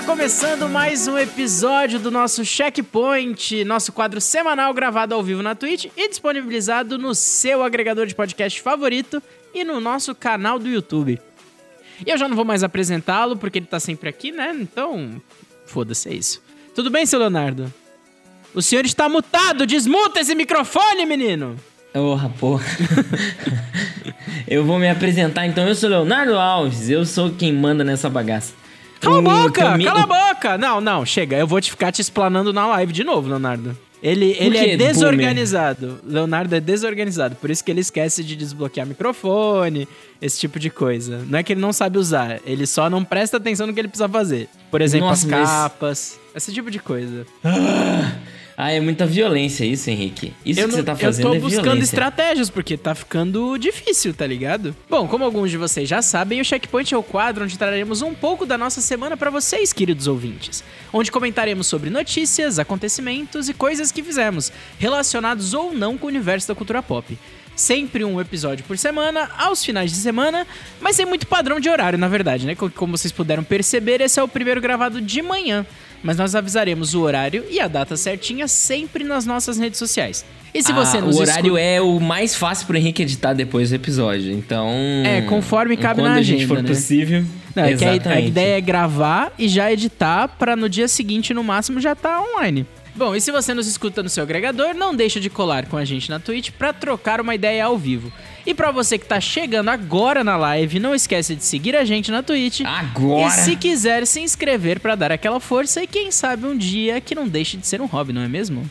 Está começando mais um episódio do nosso Checkpoint, nosso quadro semanal gravado ao vivo na Twitch e disponibilizado no seu agregador de podcast favorito e no nosso canal do YouTube. E eu já não vou mais apresentá-lo porque ele tá sempre aqui, né? Então, foda-se, é isso. Tudo bem, seu Leonardo? O senhor está mutado! Desmuta esse microfone, menino! Porra, porra. eu vou me apresentar então. Eu sou Leonardo Alves, eu sou quem manda nessa bagaça. Cala a O boca! Cala a boca! Não, não, chega. Eu vou te ficar te explanando na live de novo, Leonardo. Ele, ele é desorganizado. Leonardo é desorganizado. Por isso que ele esquece de desbloquear microfone, esse tipo de coisa. Não é que ele não sabe usar, ele só não presta atenção no que ele precisa fazer. Por exemplo, Nossa, as mas- capas, esse tipo de coisa. Ah, é muita violência isso, Henrique. Isso eu, que não- você tá fazendo eu tô é buscando violência. estratégias, porque tá ficando difícil, tá ligado? Bom, como alguns de vocês já sabem, o Checkpoint é o quadro onde traremos um pouco da nossa semana pra vocês, queridos ouvintes. Onde comentaremos sobre notícias, acontecimentos e coisas que fizemos, relacionados ou não com o universo da cultura pop. Sempre um episódio por semana, aos finais de semana, mas sem muito padrão de horário, na verdade, né? Co- Como vocês puderam perceber, esse é o primeiro gravado de manhã. Mas nós avisaremos o horário e a data certinha sempre nas nossas redes sociais. E se você Ah, nos o horário é o mais fácil pro Henrique editar depois do episódio. Então. É, conforme cabe quando na a gente agenda, for né? possível. Não, é que a, a ideia é gravar e já editar pra no dia seguinte, no máximo, já tá online. Bom, e se você nos escuta no seu agregador, não deixa de colar com a gente na Twitch pra trocar uma ideia ao vivo. E pra você que tá chegando agora na live, não esquece de seguir a gente na Twitch. Agora! E se quiser se inscrever pra dar aquela força e quem sabe um dia que não deixe de ser um hobby, não é mesmo?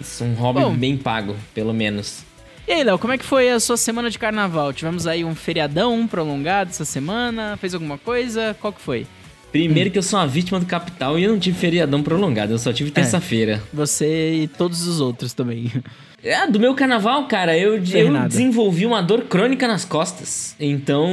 Isso, um hobby Bom. bem pago, pelo menos. E aí, Léo, como é que foi a sua semana de carnaval? Tivemos aí um feriadão prolongado essa semana? Fez alguma coisa? Qual que foi? Primeiro que eu sou uma vítima do capital e eu não tive feriadão prolongado, eu só É. tive terça-feira. Você e todos os outros também. É, do meu carnaval, cara, eu, eu desenvolvi uma dor crônica nas costas. Então.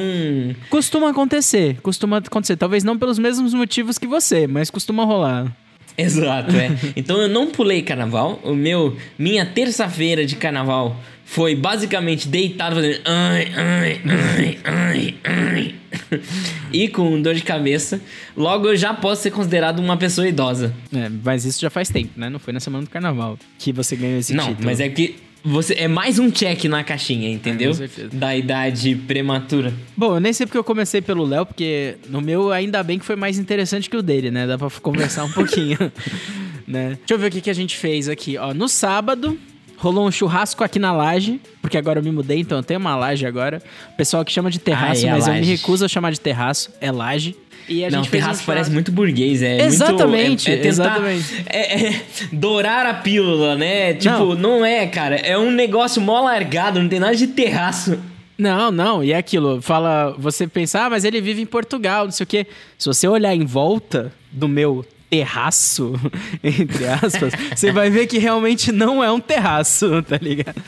Costuma acontecer, costuma acontecer. Talvez não pelos mesmos motivos que você, mas costuma rolar. Exato, é. Então eu não pulei carnaval. O meu. Minha terça-feira de carnaval foi basicamente deitado fazendo. Ai, ai, ai, ai, ai. E com dor de cabeça. Logo eu já posso ser considerado uma pessoa idosa. É, mas isso já faz tempo, né? Não foi na semana do carnaval que você ganhou esse não, título. mas é que. Você, é mais um check na caixinha, entendeu? É, com certeza. Da idade prematura. Bom, eu nem sei porque eu comecei pelo Léo, porque no meu ainda bem que foi mais interessante que o dele, né? Dá pra conversar um pouquinho, né? Deixa eu ver o que, que a gente fez aqui. Ó, no sábado, rolou um churrasco aqui na laje, porque agora eu me mudei, então eu tenho uma laje agora. O pessoal que chama de terraço, Ah, é a mas eu me recuso a chamar de terraço, é laje. E a não, gente um terraço churrasco- parece muito burguês, é Exatamente, muito, é, é tentar, exatamente. É, é dourar a pílula, né? Tipo, Não. não. é, cara, é um negócio mó largado, não tem nada de terraço. Não, não, e é aquilo, fala, você pensa, ah, mas ele vive em Portugal, não sei o quê. Se você olhar em volta do meu terraço, entre aspas, você vai ver que realmente não é um terraço, tá ligado?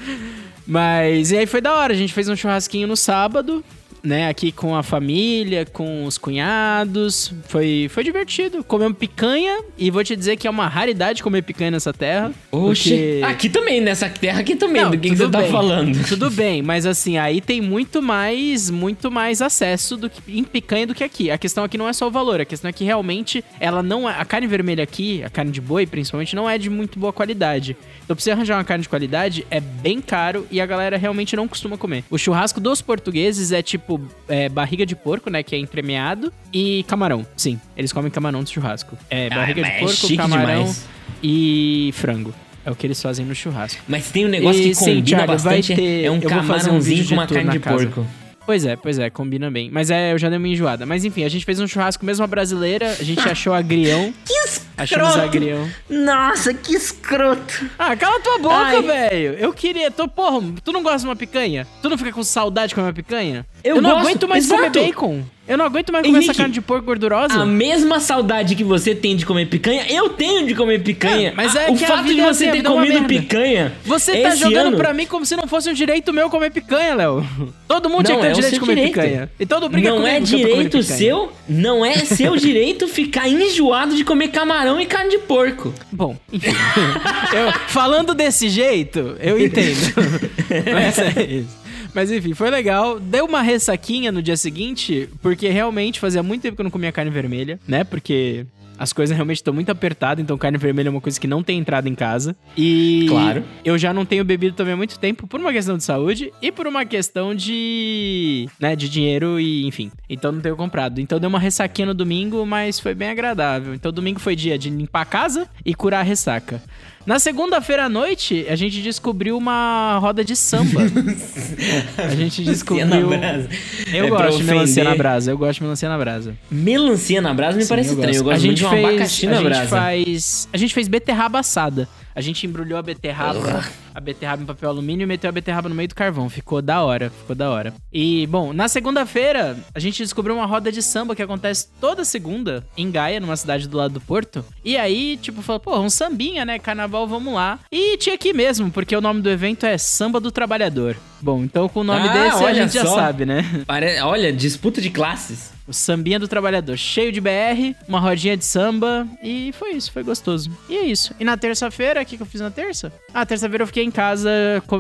Mas, e aí foi da hora, a gente fez um churrasquinho no sábado, né, aqui com a família, com os cunhados, foi, foi divertido. Comemos picanha, e vou te dizer que é uma raridade comer picanha nessa terra. Oxe, porque- aqui também, nessa terra aqui também, Não, do que, que você tá bem, falando. Tudo bem, mas assim, aí tem muito mais, muito mais acesso do que, em picanha do que aqui. A questão aqui não é só o valor, a questão é que realmente ela não é, a carne vermelha aqui, a carne de boi principalmente, não é de muito boa qualidade. Então pra você arranjar uma carne de qualidade é bem caro e a galera realmente não costuma comer. O churrasco dos portugueses é tipo é, barriga de porco, né, que é entremeado e camarão. Sim, eles comem camarão no churrasco. É Ah, barriga mas de é porco, chique camarão demais. e frango. É o que eles fazem no churrasco. Mas tem um negócio E que sim, combina Thiago, vai bastante, ter- é um um camarãozinho vídeo com uma de carne de casa. porco. Pois é, pois é, combina bem. Mas é, eu já dei uma enjoada. Mas enfim, a gente fez um churrasco mesmo a brasileira, a gente achou agrião. Que Achamos escroto! agrião. Nossa, que escroto! Ah, cala tua boca, velho. Eu queria. Tô, porra, tu não gosta de uma picanha? Tu não fica com saudade de comer uma picanha? Eu não gosto, aguento mais comer exato. bacon. Eu não aguento mais comer essa Henrique, carne de porco gordurosa. A mesma saudade que você tem de comer picanha, eu tenho de comer picanha. É, mas é o que fato de é você assim, ter é comido picanha. Você tá esse jogando ano, pra mim como se não fosse um direito meu comer picanha, Léo. Todo mundo tinha que ter é o direito de comer direito. picanha. E todo briga Não comigo é eu direito seu, não é seu direito ficar enjoado de comer camarão e carne de porco. Bom, enfim. Eu- falando desse jeito, eu entendo. Mas é isso. Mas enfim, foi legal. Deu uma ressaquinha no dia seguinte, porque realmente fazia muito tempo que eu não comia carne vermelha, né? Porque as coisas realmente estão muito apertadas, então carne vermelha é uma coisa que não tem entrado em casa. E Claro. eu já não tenho bebido também há muito tempo por uma questão de saúde e por uma questão de, né, de dinheiro e enfim. Então não tenho comprado. Então deu uma ressaquinha no domingo, mas foi bem agradável. Então domingo foi dia de limpar a casa e curar a ressaca. Na segunda-feira à noite, a gente descobriu uma roda de samba. a gente descobriu. Eu É gosto de melancia na brasa. Eu gosto de melancia na brasa. Melancia na brasa me Sim, parece eu estranho. Eu gosto. a muito gente de um fez, abacaxi a na gente brasa. faz, a gente fez beterraba assada. A gente embrulhou a beterraba, a beterraba em papel alumínio e meteu a beterraba no meio do carvão. Ficou da hora, ficou da hora. E, bom, na segunda-feira, a gente descobriu uma roda de samba que acontece toda segunda em Gaia, numa cidade do lado do Porto. E aí, tipo, falou, pô, um sambinha, né? Carnaval, vamos lá. E tinha aqui mesmo, porque o nome do evento é Samba do Trabalhador. Bom, então com o nome Ah, desse a gente já só. sabe, né? Pare- Olha, disputa de classes. O sambinha do trabalhador, cheio de BR, uma rodinha de samba e foi isso, foi gostoso. E é isso. E na terça-feira, o que, que eu fiz na terça? Ah, terça-feira eu fiquei em casa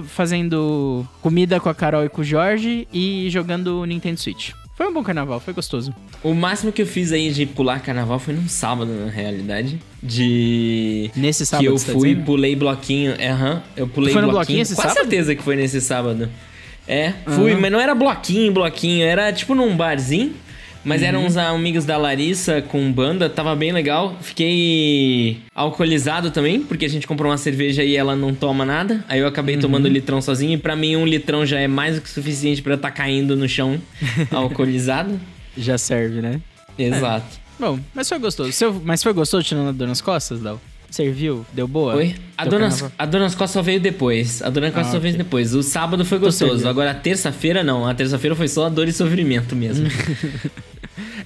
fazendo comida com a Carol e com o Jorge e jogando Nintendo Switch. Foi um bom carnaval, foi gostoso. O máximo que eu fiz aí de pular carnaval foi num sábado, na realidade. De. Nesse sábado, que eu tá fui, dizendo? pulei bloquinho. Aham. eu pulei foi no bloquinho. bloquinho esse Com sábado? certeza que foi nesse sábado. É, fui, mas não era bloquinho, bloquinho. Era tipo num barzinho. Mas Uhum. eram uns amigos da Larissa com banda, tava bem legal. Fiquei alcoolizado também, porque a gente comprou uma cerveja e ela não toma nada. Aí eu acabei Uhum. tomando litrão sozinho. E pra mim, um litrão já é mais do que suficiente pra eu estar caindo no chão alcoolizado. Já serve, né? Exato. Bom, mas foi gostoso. Seu- mas foi gostoso tirando a dor nas costas, Dal? Serviu? Deu boa? Oi? A Teu dona, carnaval? a dona Costa só veio depois. A dona Costa Ah, só veio ok. depois. O sábado foi gostoso. servindo. Agora a terça-feira não. A terça-feira foi só dor e sofrimento mesmo.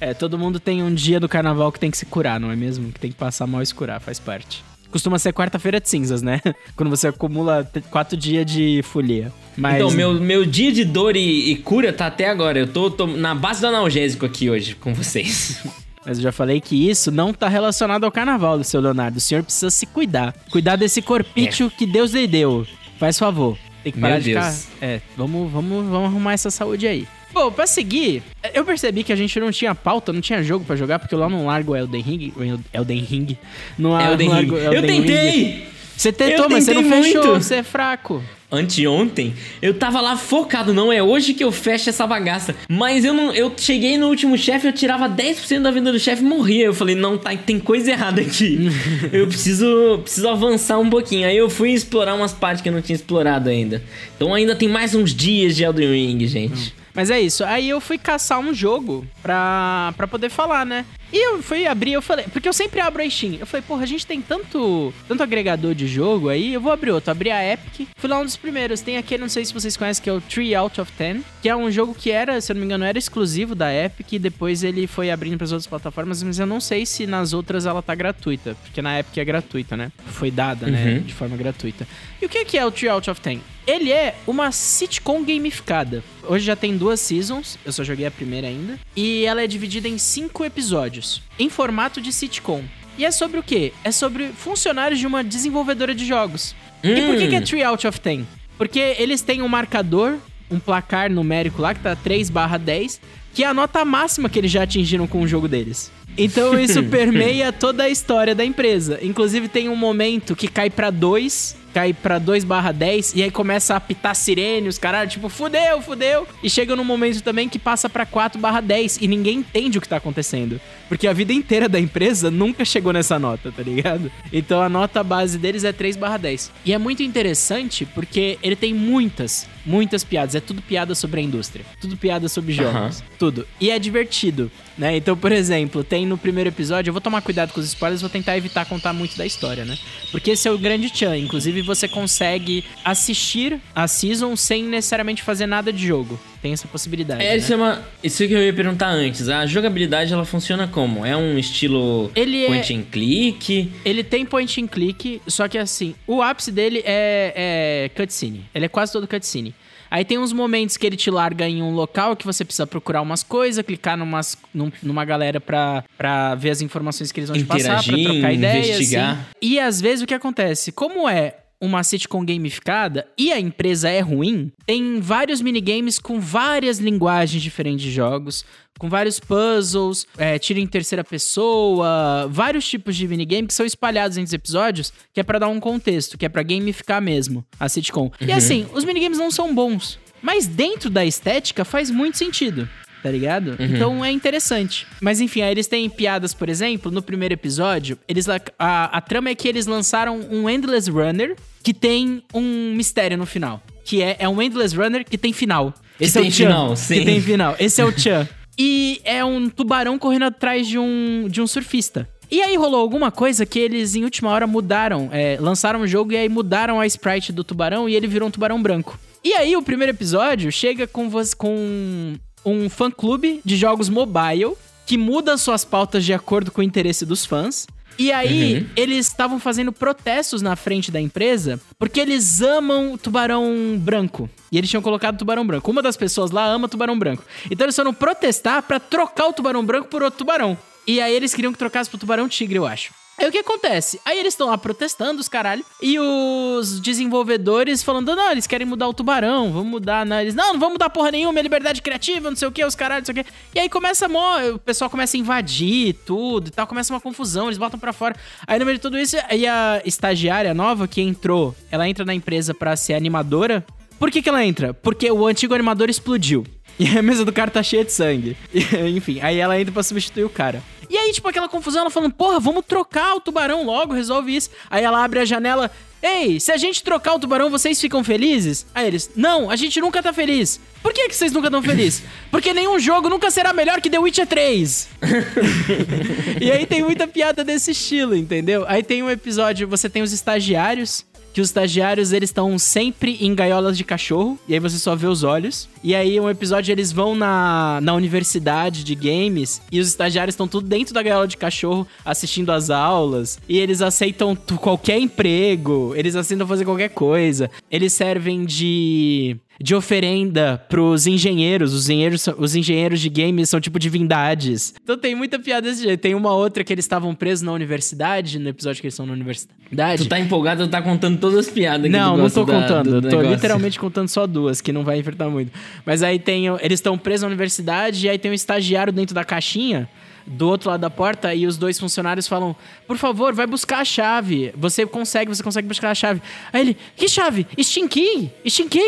É, todo mundo tem um dia do carnaval que tem que se curar, não é mesmo? Que tem que passar mal e se curar, faz parte. Costuma ser quarta-feira de cinzas, né? Quando você acumula quatro dias de folia. Mas, Então, meu, meu dia de dor e, e cura tá até agora. Eu tô, tô na base do analgésico aqui hoje com vocês. mas eu já falei que isso não tá relacionado ao carnaval, seu Leonardo. O senhor precisa se cuidar. Cuidar desse corpício que Deus lhe deu. Faz favor. Tem que parar Meu de ficar... Deus. É, vamos, vamos, vamos arrumar essa saúde aí. Bom, pra seguir, eu percebi que a gente não tinha pauta, não tinha jogo pra jogar, porque eu lá não largo Elden Ring. Elden Ring. Não, Elden não Ring. largo Eu Elden Ring. tentei! Você tentou, Eu mas você não tentei fechou, muito. você é fraco. Anteontem, eu tava lá focado, não é hoje que eu fecho essa bagaça. Mas eu não, eu cheguei no último chefe, eu tirava 10% da vida do chefe e morria. Eu falei, não, tá, tem coisa errada aqui. eu preciso, preciso avançar um pouquinho. Aí eu fui explorar umas partes que eu não tinha explorado ainda. Então ainda tem mais uns dias de Elden Ring, gente. Mas é isso. Aí eu fui caçar um jogo pra, pra poder falar, né? E eu fui abrir, eu falei, porque eu sempre abro a Steam. Eu falei, porra, a gente tem tanto, tanto agregador de jogo aí, eu vou abrir outro. Abri a Epic, fui lá um dos primeiros. Tem aquele, não sei se vocês conhecem, que é o 3 Out of 10, que é um jogo que era, se eu não me engano, era exclusivo da Epic, e depois ele foi abrindo pras outras plataformas, mas eu não sei se nas outras ela tá gratuita, porque na Epic é gratuita, né? Foi dada, né, Uhum. de forma gratuita. E o que que é o 3 Out of 10? Ele é uma sitcom gamificada. Hoje já tem duas seasons, eu só joguei a primeira ainda. E ela é dividida em cinco episódios, em formato de sitcom. E é sobre o quê? É sobre funcionários de uma desenvolvedora de jogos. E por que, que é 3 out of 10? Porque eles têm um marcador, um placar numérico lá, que tá 3 barra 10, que é a nota máxima que eles já atingiram com o jogo deles. Então isso permeia toda a história da empresa. Inclusive tem um momento que cai pra 2, cai pra 2 barra 10, e aí começa a apitar sirene, os caras, tipo, fudeu, fudeu. E chega num momento também que passa pra 4 barra 10, e ninguém entende o que tá acontecendo. Porque a vida inteira da empresa nunca chegou nessa nota, tá ligado? Então a nota base deles é 3 barra 10. E é muito interessante porque ele tem muitas, muitas piadas. É tudo piada sobre a indústria. Tudo piada sobre jogos. Aham. Tudo. E é divertido, né? Então, por exemplo, tem no primeiro episódio, eu vou tomar cuidado com os spoilers, vou tentar evitar contar muito da história, né? Porque esse é o grande tchan. Inclusive, você consegue assistir a season sem necessariamente fazer nada de jogo. Tem essa possibilidade. É, né? isso é que eu ia perguntar antes. A jogabilidade ela funciona como? É um estilo Ele é- point and click? Ele tem point and click, só que assim, o ápice dele é, é cutscene. Ele é quase todo cutscene. Aí tem uns momentos que ele te larga em um local que você precisa procurar umas coisas, clicar numas, num- numa galera pra, pra ver as informações que eles vão te passar, pra trocar ideia. investigar. assim. E às vezes o que acontece? Como é uma sitcom gamificada e a empresa é ruim, tem vários minigames com várias linguagens diferentes de jogos, com vários puzzles, é, tiro em terceira pessoa, vários tipos de minigame que são espalhados entre os episódios, que é para dar um contexto, que é para gamificar mesmo a sitcom. Uhum. E assim, os minigames não são bons, mas dentro da estética faz muito sentido tá ligado? Uhum. Então é interessante. Mas enfim, aí eles têm piadas, por exemplo, no primeiro episódio, eles a, a trama é que eles lançaram um Endless Runner que tem um mistério no final. Que é, é um Endless Runner que tem final. Esse que é tem o Chan, final, sim. Que tem final. Esse é o Chan. e é um tubarão correndo atrás de um, de um surfista. E aí rolou alguma coisa que eles, em última hora, mudaram. É, lançaram o jogo e aí mudaram a sprite do tubarão e ele virou um tubarão branco. E aí o primeiro episódio chega com, você, com um fã-clube de jogos mobile que muda suas pautas de acordo com o interesse dos fãs. E aí, uhum. eles estavam fazendo protestos na frente da empresa porque eles amam tubarão branco. E eles tinham colocado tubarão branco. Uma das pessoas lá ama tubarão branco. Então eles foram protestar para trocar o tubarão branco por outro tubarão. E aí eles queriam que trocasse pro tubarão tigre, eu acho. Aí o que acontece? Aí eles estão lá protestando, os caralho, e os desenvolvedores falando: não, eles querem mudar o tubarão, vamos mudar. Não, eles, não, não vamos mudar porra nenhuma, é liberdade criativa, não sei o que, os caralho, não sei o que. E aí começa a o pessoal começa a invadir tudo e tal, começa uma confusão, eles botam para fora. Aí no meio de tudo isso, aí a estagiária nova que entrou, ela entra na empresa para ser animadora. Por que, que ela entra? Porque o antigo animador explodiu. E a mesa do cara tá cheia de sangue. Enfim, aí ela entra pra substituir o cara. E aí, tipo, aquela confusão, ela falando, porra, vamos trocar o tubarão logo, resolve isso. Aí ela abre a janela, ei, se a gente trocar o tubarão, vocês ficam felizes? Aí eles, não, a gente nunca tá feliz. Por que, que vocês nunca estão felizes? Porque nenhum jogo nunca será melhor que The Witcher 3. e aí tem muita piada desse estilo, entendeu? Aí tem um episódio, você tem os estagiários que os estagiários eles estão sempre em gaiolas de cachorro, e aí você só vê os olhos. E aí um episódio eles vão na, na universidade de games e os estagiários estão tudo dentro da gaiola de cachorro assistindo as aulas, e eles aceitam qualquer emprego, eles aceitam fazer qualquer coisa. Eles servem de de oferenda pros engenheiros. Os engenheiros, os engenheiros de games são tipo divindades. Então tem muita piada desse jeito. Tem uma outra que eles estavam presos na universidade, no episódio que eles estão na universidade. Tu tá empolgado, tu tá contando todas as piadas Não, não tô da, contando. tô negócio. literalmente contando só duas, que não vai enfrentar muito. Mas aí tem. Eles estão presos na universidade e aí tem um estagiário dentro da caixinha do outro lado da porta e os dois funcionários falam: Por favor, vai buscar a chave. Você consegue, você consegue buscar a chave. Aí ele: Que chave? Steam Key?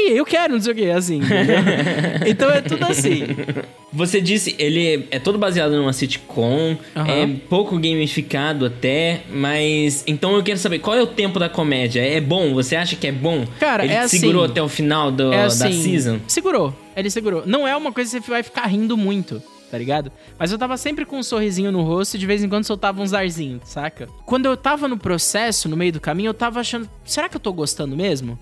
Eu quero, não sei o que. Assim. então é tudo assim. Você disse, ele é todo baseado numa sitcom, uhum. é pouco gamificado até, mas. Então eu quero saber qual é o tempo da comédia? É bom? Você acha que é bom? Cara, ele é assim, segurou até o final do, é assim, da season? Segurou. Ele segurou. Não é uma coisa que você vai ficar rindo muito tá ligado? Mas eu tava sempre com um sorrisinho no rosto e de vez em quando soltava uns arzinhos, saca? Quando eu tava no processo, no meio do caminho, eu tava achando, será que eu tô gostando mesmo?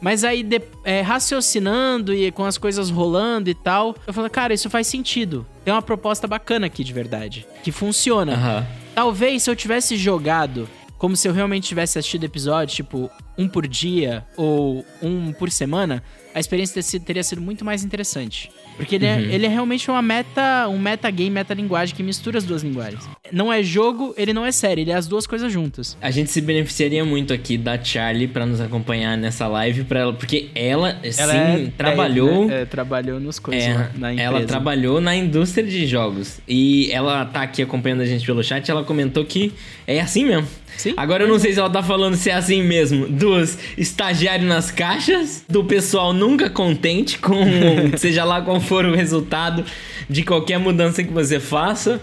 Mas aí, de, é, raciocinando e com as coisas rolando e tal, eu falei, cara, isso faz sentido. Tem uma proposta bacana aqui de verdade, que funciona. Uhum. Talvez se eu tivesse jogado como se eu realmente tivesse assistido episódio, tipo, um por dia ou um por semana, a experiência teria sido muito mais interessante. Porque ele, é, uhum. é, ele é realmente uma meta, um metagame, metalinguagem que mistura as duas linguagens. Não é jogo, ele não é série, ele é as duas coisas juntas. A gente se beneficiaria muito aqui da Charlie para nos acompanhar nessa live, pra ela, porque ela, ela sim, é, trabalhou. É, é, trabalhou nos coisas é, na empresa. Ela trabalhou na indústria de jogos. E ela tá aqui acompanhando a gente pelo chat, ela comentou que é assim mesmo. Sim. Agora eu não sei se ela tá falando se é assim mesmo. Dos estagiários nas caixas, do pessoal nunca contente com seja lá qual for o resultado de qualquer mudança que você faça.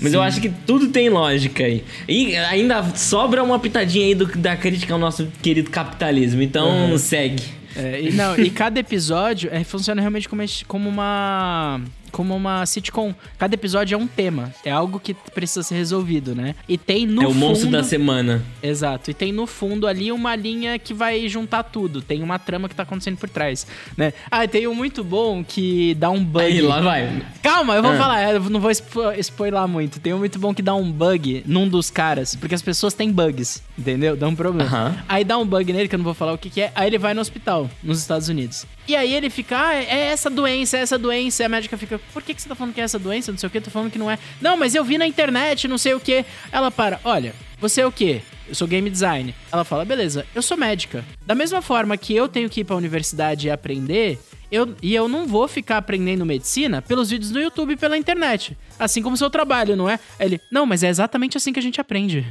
Mas Sim. eu acho que tudo tem lógica aí. E ainda sobra uma pitadinha aí do, da crítica ao nosso querido capitalismo. Então uhum. segue. É, e, não, e cada episódio é, funciona realmente como, como uma como uma sitcom. Cada episódio é um tema. É algo que precisa ser resolvido, né? E tem no É o fundo... monstro da semana. Exato. E tem no fundo ali uma linha que vai juntar tudo. Tem uma trama que tá acontecendo por trás, né? Ah, tem um muito bom que dá um bug. Aí, lá vai. Calma, eu vou ah. falar. Eu não vou spo spoiler muito. Tem um muito bom que dá um bug num dos caras. Porque as pessoas têm bugs, entendeu? Dá um problema. Uh -huh. Aí dá um bug nele, que eu não vou falar o que, que é. Aí ele vai no hospital, nos Estados Unidos. E aí ele fica, ah, é essa doença, é essa doença. E a médica fica, por que, que você tá falando que é essa doença? Não sei o que, tô falando que não é. Não, mas eu vi na internet, não sei o que. Ela para, olha, você é o quê? eu sou game design. Ela fala, beleza, eu sou médica. Da mesma forma que eu tenho que ir pra universidade e aprender, eu, e eu não vou ficar aprendendo medicina pelos vídeos do YouTube e pela internet. Assim como seu trabalho, não é? Ele, não, mas é exatamente assim que a gente aprende.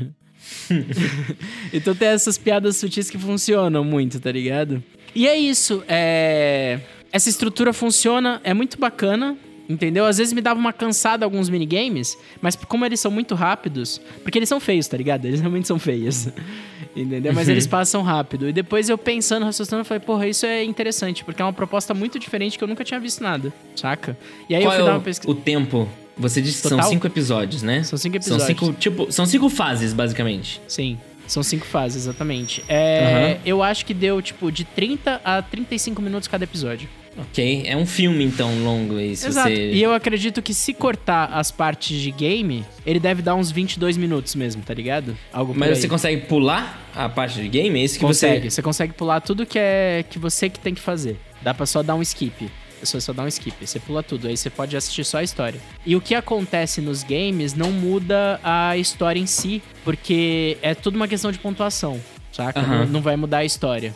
então tem essas piadas sutis que funcionam muito, tá ligado? E é isso, é... Essa estrutura funciona, é muito bacana, entendeu? Às vezes me dava uma cansada alguns minigames, mas como eles são muito rápidos, porque eles são feios, tá ligado? Eles realmente são feios. entendeu? Mas eles passam rápido. E depois eu pensando, raciocinando, eu falei, porra, isso é interessante, porque é uma proposta muito diferente que eu nunca tinha visto nada, saca? E aí Qual eu fui é dar uma pesquisa. O tempo você disse que Total? são cinco episódios, né? São cinco episódios. São cinco, tipo, são cinco fases, basicamente. Sim. São cinco fases, exatamente. É, uhum. Eu acho que deu, tipo, de 30 a 35 minutos cada episódio. Ok, é um filme então longo aí. Exato. Você... E eu acredito que se cortar as partes de game, ele deve dar uns 22 minutos mesmo, tá ligado? Algo Mas você consegue pular a parte de game? É isso que consegue. você... Você consegue pular tudo que é que você que tem que fazer. Dá pra só dar um skip. Você só dá um skip, você pula tudo, aí você pode assistir só a história. E o que acontece nos games não muda a história em si, porque é tudo uma questão de pontuação, saca? Uhum. Não, não vai mudar a história.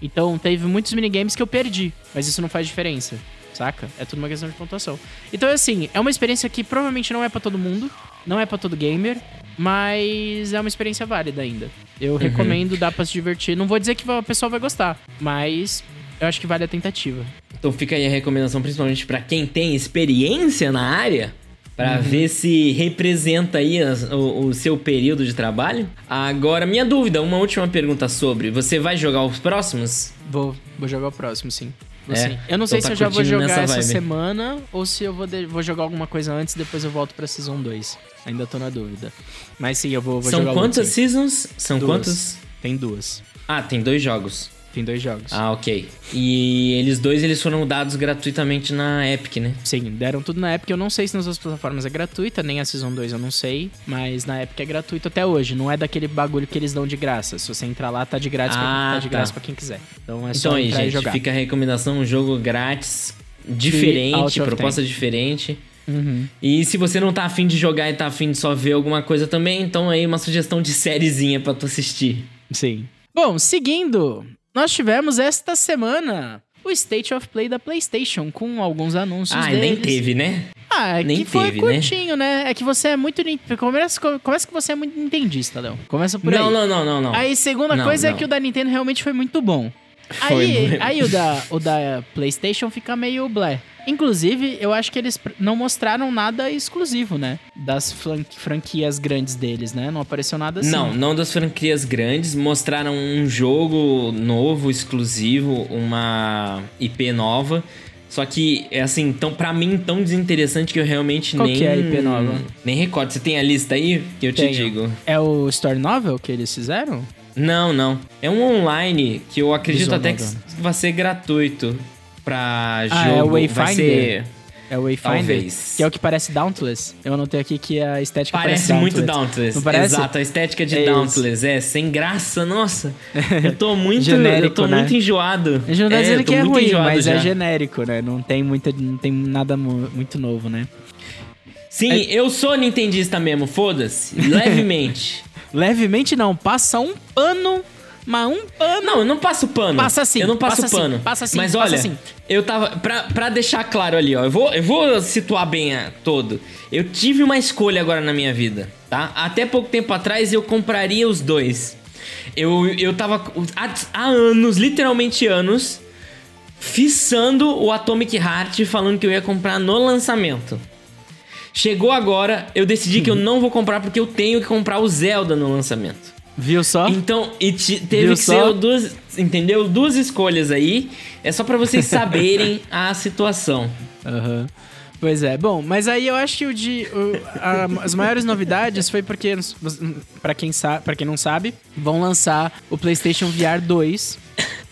Então teve muitos minigames que eu perdi, mas isso não faz diferença, saca? É tudo uma questão de pontuação. Então, assim, é uma experiência que provavelmente não é para todo mundo, não é para todo gamer, mas é uma experiência válida ainda. Eu uhum. recomendo, dá pra se divertir. Não vou dizer que a pessoa vai gostar, mas eu acho que vale a tentativa. Então fica aí a recomendação, principalmente para quem tem experiência na área, para uhum. ver se representa aí o, o, seu período de trabalho. Agora, minha dúvida, uma última pergunta sobre: você vai jogar os próximos? Vou, vou jogar o próximo, sim. É, eu não sei tá se eu já vou jogar essa semana ou se eu vou, de, vou jogar alguma coisa antes e depois eu volto pra Season 2. Ainda tô na dúvida. Mas sim, eu vou, vou São jogar São quantas seasons? São duas. quantas? Tem duas. Ah, tem dois jogos. Tem dois jogos. Ah, ok. E eles dois eles foram dados gratuitamente na Epic, né? Sim, deram tudo na Epic. Eu não sei se nas outras plataformas é gratuita, nem a Season 2 eu não sei. Mas na Epic é gratuito até hoje. Não é daquele bagulho que eles dão de graça. Se você entrar lá, tá de grátis, ah, pra, tá de tá. graça pra quem quiser. Então é só então, entrar aí, gente, jogar. Fica a recomendação, um jogo grátis, diferente, proposta diferente. Uhum. E se você não tá afim de jogar e tá afim de só ver alguma coisa também, então aí uma sugestão de sériezinha pra tu assistir. Sim. Bom, seguindo, nós tivemos esta semana o State of Play da PlayStation, com alguns anúncios ah, deles. nem teve, né? Ah, é nem que foi teve, né? curtinho, né? né? É que você é muito... Começa, começa que você é muito nintendista, Léo. Começa por não, aí. Não, não, não, não. Aí, segunda não, coisa não. é que o da Nintendo realmente foi muito bom. Foi aí, muito... aí o da, o da PlayStation fica meio blé. Inclusive, eu acho que eles não mostraram nada exclusivo, né? Das franquias grandes deles, né? Não apareceu nada assim. Não, não das franquias grandes. Mostraram um jogo novo, exclusivo, uma IP nova. Só que, é assim, tão, pra mim, tão desinteressante que eu realmente Qual nem... que é a IP nova? Nem recordo. Você tem a lista aí? Que eu Tenho. te digo. É o Story Novel que eles fizeram? Não, não. É um online que eu acredito Visual até que vai ser gratuito pra ah, jogo. É o Wayfinder. Vai ser... É o Wayfinder, Talvez. que é o que parece Dauntless. Eu anotei aqui que a estética parece, parece muito Dauntless. Não parece? Exato, a estética de é Dauntless. É, sem graça, nossa. Eu tô muito, genérico, eu tô né? muito enjoado. A gente não tá é, dizendo que é ruim, mas é já. é genérico, né? Não tem, muita, não tem nada muito novo, né? Sim, é... eu sou nintendista mesmo, foda-se. Levemente. Levemente não, passa um pano mas um pano. Não, eu não passo pano. Passa sim. Eu não passo passa pano. Sim, passa sim. Mas olha, sim. eu tava. Pra, pra deixar claro ali, ó. Eu vou, eu vou situar bem a, todo. Eu tive uma escolha agora na minha vida, tá? Até pouco tempo atrás eu compraria os dois. Eu, eu tava há, há anos, literalmente anos, fissando o Atomic Heart falando que eu ia comprar no lançamento. Chegou agora, eu decidi que eu não vou comprar porque eu tenho que comprar o Zelda no lançamento. Viu só? Então, e te, teve Viu que só? ser duas, entendeu? Duas escolhas aí. É só para vocês saberem a situação. Aham. Uhum. Pois é, bom, mas aí eu acho que o de. O, a, as maiores novidades foi porque, para quem, para quem não sabe, vão lançar o PlayStation VR 2.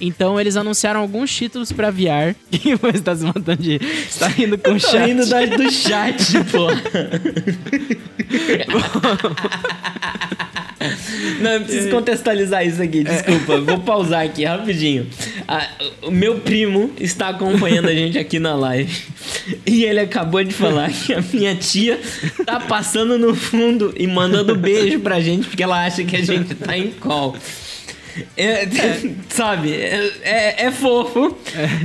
Então eles anunciaram alguns títulos pra VR. E você tá se matando de. Você tá rindo com o chat. Tô rindo da, do chat, pô. Não, eu preciso contextualizar isso aqui, desculpa. Vou pausar aqui rapidinho. Ah, o meu primo está acompanhando a gente aqui na live. E ele acabou de falar que a minha tia tá passando no fundo e mandando beijo pra gente porque ela acha que a gente tá em call. É, sabe, é, é, é fofo.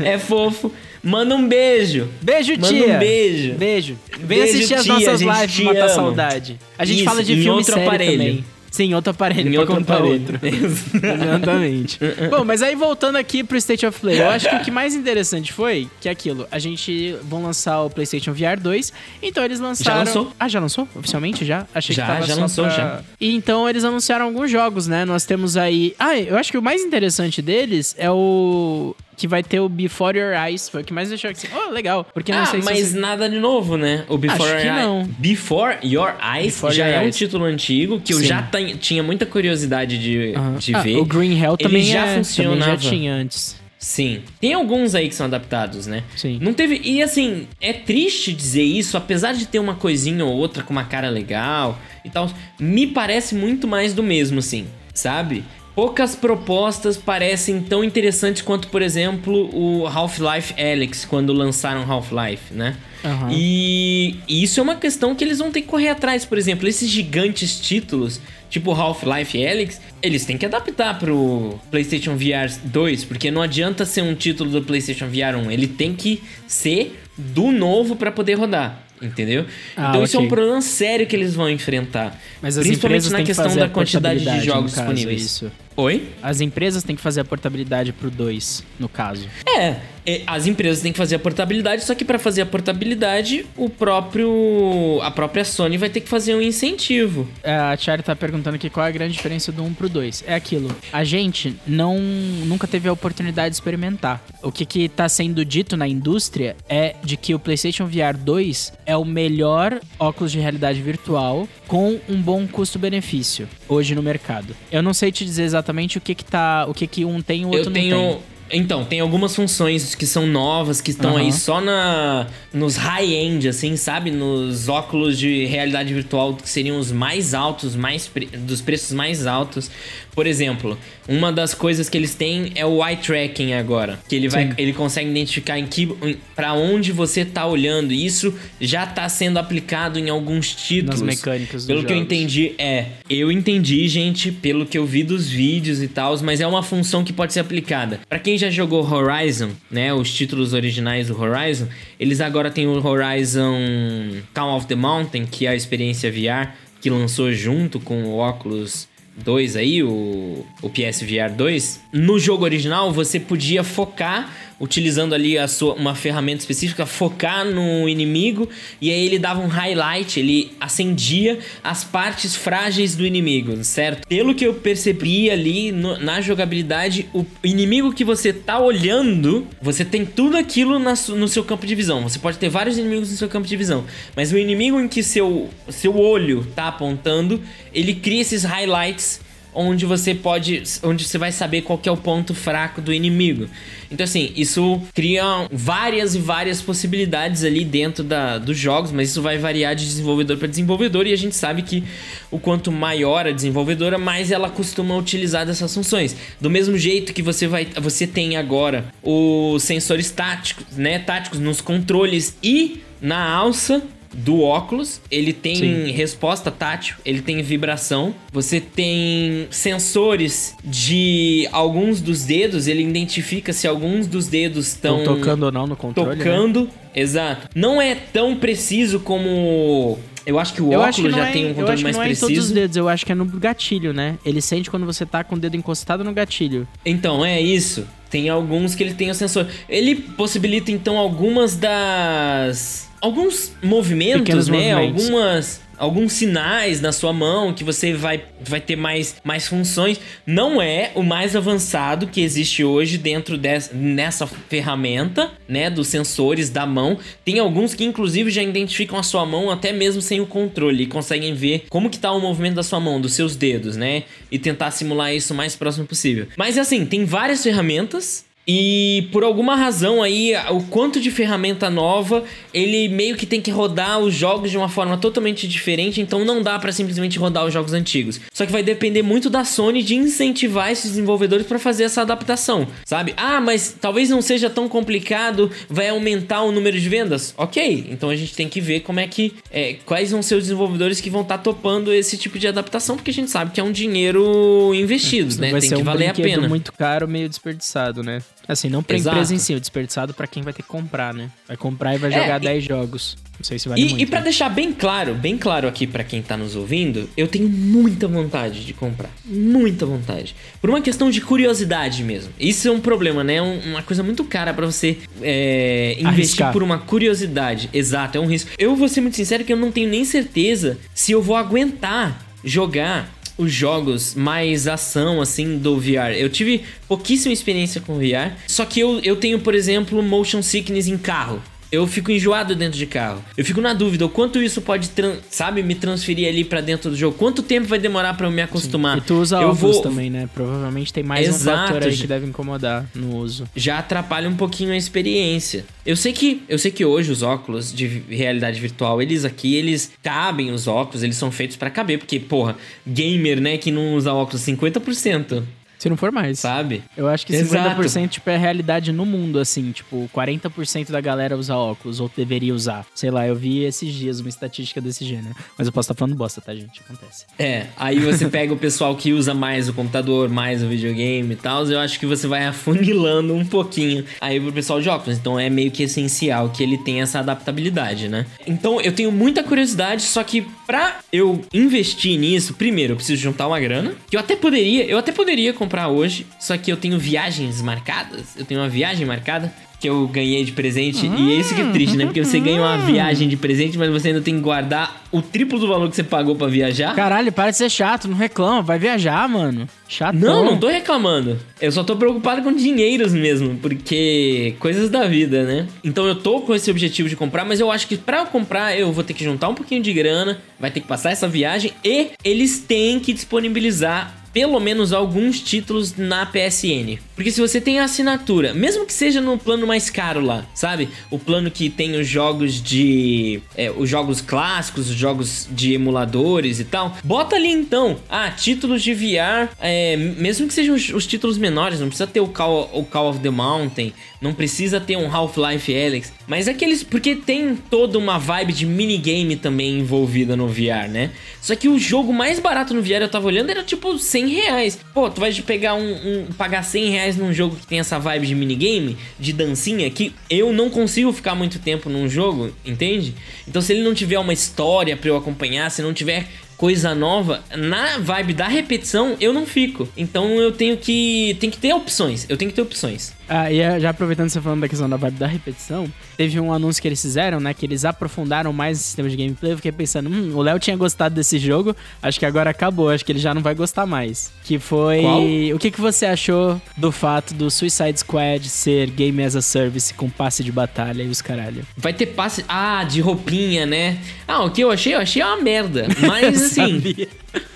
É fofo. Manda um beijo. Beijo, Manda tia. um beijo. Beijo. Vem Beijo, assistir as tia, nossas a gente lives pra matar ama. saudade. A gente Isso, fala de filme outro série aparelho. também. Sim, outro aparelho Em outro aparelho. outro. Exatamente. Bom, mas aí voltando aqui pro State of Play, eu acho que o que mais interessante foi que é aquilo, a gente vão lançar o PlayStation VR 2, então eles lançaram... lançou. Ah, já lançou? Oficialmente já? Achei Já, que tava já só lançou, pra- já. E então eles anunciaram alguns jogos, né? Nós temos aí... Ah, eu acho que o mais interessante deles é o... Que vai ter o Before Your Eyes. Foi o que mais deixou assim. Oh, legal. Porque não ah, sei se mas você- nada de novo, né? O Before Acho Your não. Eyes. Before Your Eyes Before já Your é um título antigo que eu Sim. já ten- tinha muita curiosidade de, de Ah, ver. O Green Hell Ele também já é, também funcionava. já tinha antes. Sim. Tem alguns aí que são adaptados, né? Sim. Não teve. E assim, é triste dizer isso, apesar de ter uma coisinha ou outra com uma cara legal e tal. Me parece muito mais do mesmo, assim, sabe? Poucas propostas parecem tão interessantes quanto, por exemplo, o Half-Life Alyx, quando lançaram Half-Life, né? Aham. E, e isso é uma questão que eles vão ter que correr atrás. Por exemplo, esses gigantes títulos, tipo Half-Life Alyx, eles têm que adaptar pro PlayStation VR 2, porque não adianta ser um título do PlayStation VR 1, ele tem que ser do novo pra poder rodar. Entendeu? Ah, então isso é um problema sério que eles vão enfrentar. Mas as principalmente empresas na têm que questão fazer da quantidade de jogos caso, disponíveis. é isso. Oi? As empresas têm que fazer a portabilidade pro 2, no caso. É, é, as empresas têm que fazer a portabilidade, só que para fazer a portabilidade, o próprio a própria Sony vai ter que fazer um incentivo. É, A Charlie tá perguntando aqui qual é a grande diferença do 1 pro 2. É aquilo, a gente não nunca teve a oportunidade de experimentar. O que que tá sendo dito na indústria é de que o PlayStation VR 2 é o melhor óculos de realidade virtual com um bom custo-benefício hoje no mercado. Eu não sei te dizer exatamente o que que tá, o que que um tem e o outro Eu não tenho tem. Então, tem algumas funções que são novas, que estão Aham. aí só na nos high-end, assim, sabe? Nos óculos de realidade virtual que seriam os mais altos, mais pre- dos preços mais altos. Por exemplo, uma das coisas que eles têm é o eye tracking agora, que ele vai, Sim. ele consegue identificar em que para onde você tá olhando. E isso já tá sendo aplicado em alguns títulos. Nas mecânicas Pelo que eu entendi, é. Eu entendi, gente, pelo que eu vi dos vídeos e tal, mas é uma função que pode ser aplicada. Pra quem já jogou Horizon, né, os títulos originais do Horizon, eles agora têm o Horizon Calm of the Mountain, que é a experiência VR que lançou junto com o Oculus 2 aí, o, o PSVR 2. No jogo original, você podia focar utilizando ali a sua, uma ferramenta específica, focar no inimigo e aí ele dava um highlight, ele acendia as partes frágeis do inimigo, certo? Pelo que eu percebi ali no- na jogabilidade, o inimigo que você tá olhando, você tem tudo aquilo na no seu campo de visão. Você pode ter vários inimigos no seu campo de visão, mas o inimigo em que seu, seu olho tá apontando, ele cria esses highlights onde você pode, onde você vai saber qual é o ponto fraco do inimigo. Então assim, isso cria várias e várias possibilidades ali dentro da, dos jogos, mas isso vai variar de desenvolvedor para desenvolvedor e a gente sabe que o quanto maior a desenvolvedora, mais ela costuma utilizar dessas funções. Do mesmo jeito que você vai, você tem agora os sensores táticos, né, táticos nos controles e na alça do óculos, ele tem Sim. resposta tátil, ele tem vibração. Você tem sensores de alguns dos dedos, ele identifica se alguns dos dedos estão tocando ou não no controle, né? tocando. Exato. Não é tão preciso como eu acho que o Eu óculos que já é, tem um eu controle acho que mais não é em todos os preciso. dedos, eu acho que é no gatilho, né? Ele sente quando você tá com o dedo encostado no gatilho. Então, é isso. Tem alguns que ele tem o sensor. Ele possibilita então algumas das alguns movimentos, Pequenos né? movimentos. Algumas alguns sinais na sua mão que você vai, vai ter mais, mais funções. Não é o mais avançado que existe hoje dentro dessa, nessa ferramenta, né? Dos sensores da mão. Tem alguns que inclusive já identificam a sua mão até mesmo sem o controle e conseguem ver como que tá o movimento da sua mão, dos seus dedos, né? E tentar simular isso o mais próximo possível. Mas assim, tem várias ferramentas E por alguma razão aí, o quanto de ferramenta nova, ele meio que tem que rodar os jogos de uma forma totalmente diferente, então não dá para simplesmente rodar os jogos antigos. Só que vai depender muito da Sony de incentivar esses desenvolvedores para fazer essa adaptação, sabe? Ah, mas talvez não seja tão complicado, vai aumentar o número de vendas. Ok, então a gente tem que ver como é que. É, quais vão ser os desenvolvedores que vão estar tá topando esse tipo de adaptação, porque a gente sabe que é um dinheiro investido, né? Vai tem que um valer a pena. muito caro, meio desperdiçado, né? Assim, não pra Exato. empresa em si, o desperdiçado pra quem vai ter que comprar, né? Vai comprar e vai É, jogar e- 10 jogos. Não sei se vale E, muito. e para né? deixar bem claro, bem claro aqui pra quem tá nos ouvindo, eu tenho muita vontade de comprar. Muita vontade. Por uma questão de curiosidade mesmo. Isso é um problema, né? Um- uma coisa muito cara pra você é, investir por uma curiosidade. Exato, é um risco. Eu vou ser muito sincero que eu não tenho nem certeza se eu vou aguentar jogar os jogos mais ação, assim, do VR. Eu tive pouquíssima experiência com VR, só que eu, eu tenho, por exemplo, motion sickness em carro. Eu fico enjoado dentro de carro. Eu fico na dúvida o quanto isso pode, sabe, me transferir ali pra dentro do jogo. Quanto tempo vai demorar pra eu me acostumar? E tu usa eu óculos vou também, né? Provavelmente tem mais um Exato, fator aí que deve incomodar no uso. já atrapalha um pouquinho a experiência. Eu sei que eu sei que hoje os óculos de realidade virtual, eles aqui, eles cabem os óculos, eles são feitos pra caber, porque porra, gamer, né, que não usa óculos 50%, Se não for mais. sabe? Eu acho que Exato. 50% tipo, é a realidade no mundo, assim. Tipo, 40% da galera usa óculos, ou deveria usar. Sei lá, eu vi esses dias uma estatística desse gênero. Mas eu posso estar falando bosta, tá, gente? Acontece. É, aí você pega o pessoal que usa mais o computador, mais o videogame e tal, eu acho que você vai afunilando um pouquinho aí pro pessoal de óculos. Então é meio que essencial que ele tenha essa adaptabilidade, né? Então eu tenho muita curiosidade, só que pra eu investir nisso, primeiro eu preciso juntar uma grana, que eu até poderia, eu até poderia comprar hoje, só que eu tenho viagens marcadas, eu tenho uma viagem marcada que eu ganhei de presente. E é isso que é triste, né? Porque você ganha uma viagem de presente, mas você ainda tem que guardar o triplo do valor que você pagou pra viajar. Caralho, para de ser chato, não reclama, vai viajar, mano. Chato. Não, não tô reclamando. Eu só tô preocupado com dinheiros mesmo, porque coisas da vida, né? Então eu tô com esse objetivo de comprar, mas eu acho que pra eu comprar eu vou ter que juntar um pouquinho de grana, vai ter que passar essa viagem e eles têm que disponibilizar pelo menos alguns títulos na PSN. Porque se você tem a assinatura, mesmo que seja no plano mais caro lá, sabe? O plano que tem os jogos de. é, os jogos clássicos, os jogos de emuladores e tal. Bota ali então. Ah, títulos de VR. é, mesmo que sejam os, os títulos menores, não precisa ter o Call, o Call of the Mountain. Não precisa ter um Half-Life Alyx. Mas aqueles. Porque tem toda uma vibe de minigame também envolvida no VR, né? Só que o jogo mais barato no VR eu tava olhando era tipo 100 reais. Pô, tu vai pegar um, um- pagar 100 reais num jogo que tem essa vibe de minigame, de dancinha, que eu não consigo ficar muito tempo num jogo, entende? Então se ele não tiver uma história pra eu acompanhar, se não tiver coisa nova, na vibe da repetição, eu não fico. Então eu tenho que. Tem que ter opções. Eu tenho que ter opções. Ah, e eh, já aproveitando você falando da questão da vibe da repetição, teve um anúncio que eles fizeram, né? Que eles aprofundaram mais o sistema de gameplay. Eu fiquei pensando, hum, o Léo tinha gostado desse jogo, acho que agora acabou, acho que ele já não vai gostar mais. Que foi. Qual? O que, que você achou do fato do Suicide Squad ser game as a service com passe de batalha e os caralho? Vai ter passe. Ah, de roupinha, né? Ah, o que eu achei? Eu achei uma merda. Mas assim.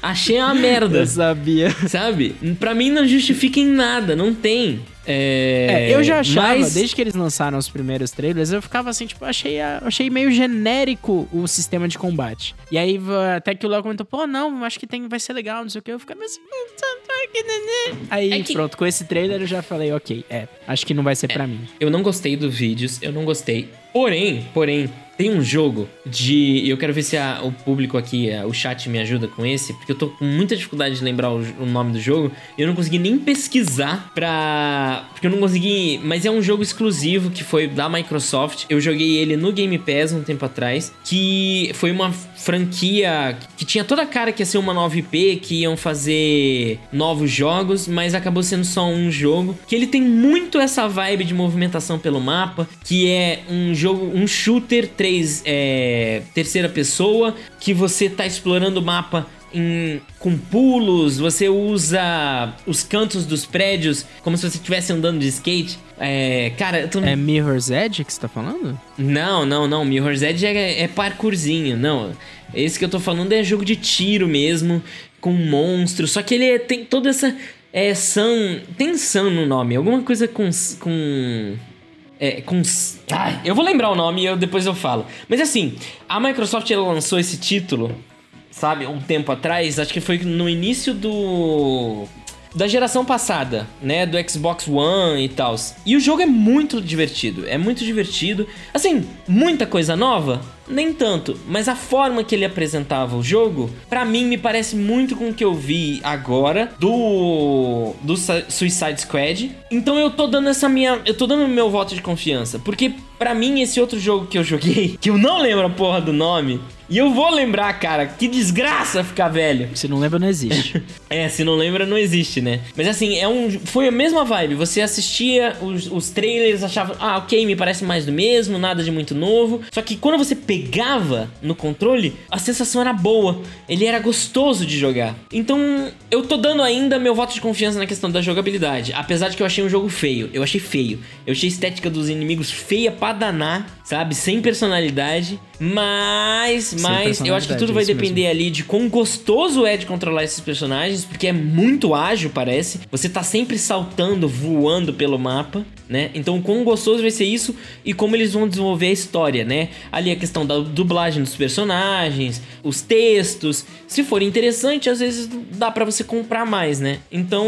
Achei uma merda. Eu sabia. Sabe? Pra mim não justifica em nada, não tem. É, É, eu já achava, mas- desde que eles lançaram os primeiros trailers, eu ficava assim, tipo, achei, achei meio genérico o sistema de combate. E aí, até que o Léo comentou, pô, não, acho que tem, vai ser legal, não sei o que. Eu ficava assim. Aí, É que- pronto, com esse trailer eu já falei, ok, é, acho que não vai ser pra mim. Eu não gostei dos vídeos, eu não gostei. Porém, porém, tem um jogo de. Eu quero ver se a- o público aqui, a- o chat me ajuda com esse, porque eu tô com muita dificuldade de lembrar o, o nome do jogo. Eu não consegui nem pesquisar pra. Porque eu não consegui. Mas é um jogo exclusivo que foi da Microsoft. Eu joguei ele no Game Pass um tempo atrás. Que foi uma franquia que tinha toda a cara que ia ser uma nova IP, que iam fazer novos jogos, mas acabou sendo só um jogo. Que ele tem muito essa vibe de movimentação pelo mapa, que é um jogo, um shooter 3, é, terceira pessoa, que você tá explorando o mapa em- com pulos, você usa os cantos dos prédios como se você estivesse andando de skate. É, cara, tô... É Mirror's Edge que você tá falando? Não, não, não. Mirror's Edge é, é parkourzinho. Não. Esse que eu tô falando é jogo de tiro mesmo, com monstros. Só que ele é- tem toda essa. É Sun. Tem no nome, alguma coisa com. com é, com. Ai, eu vou lembrar o nome e eu, depois eu falo. Mas assim, a Microsoft ela lançou esse título, sabe, um tempo atrás, acho que foi no início do da geração passada, né, do Xbox One e tal. E o jogo é muito divertido, é muito divertido. Assim, muita coisa nova, nem tanto, mas a forma que ele apresentava o jogo, para mim me parece muito com o que eu vi agora do do Suicide Squad. Então eu tô dando essa minha, eu tô dando meu voto de confiança, porque para mim esse outro jogo que eu joguei, que eu não lembro a porra do nome, e eu vou lembrar, cara, que desgraça ficar velho. Se não lembra, não existe. é, se não lembra, não existe, né? Mas assim, é um, foi a mesma vibe. Você assistia os, os trailers, achava, ah, ok, me parece mais do mesmo, nada de muito novo. Só que quando você pegava no controle, a sensação era boa. Ele era gostoso de jogar. Então, eu tô dando ainda meu voto de confiança na questão da jogabilidade. Apesar de que eu achei um jogo feio. Eu achei feio. Eu achei a estética dos inimigos feia pra danar, sabe? Sem personalidade. Mas, mas eu acho que tudo vai depender mesmo. ali de quão gostoso é de controlar esses personagens, porque é muito ágil, parece. Você tá sempre saltando, voando pelo mapa, né? Então, quão gostoso vai ser isso e como eles vão desenvolver a história, né? Ali a questão da dublagem dos personagens, os textos. Se for interessante, às vezes dá para você comprar mais, né? Então,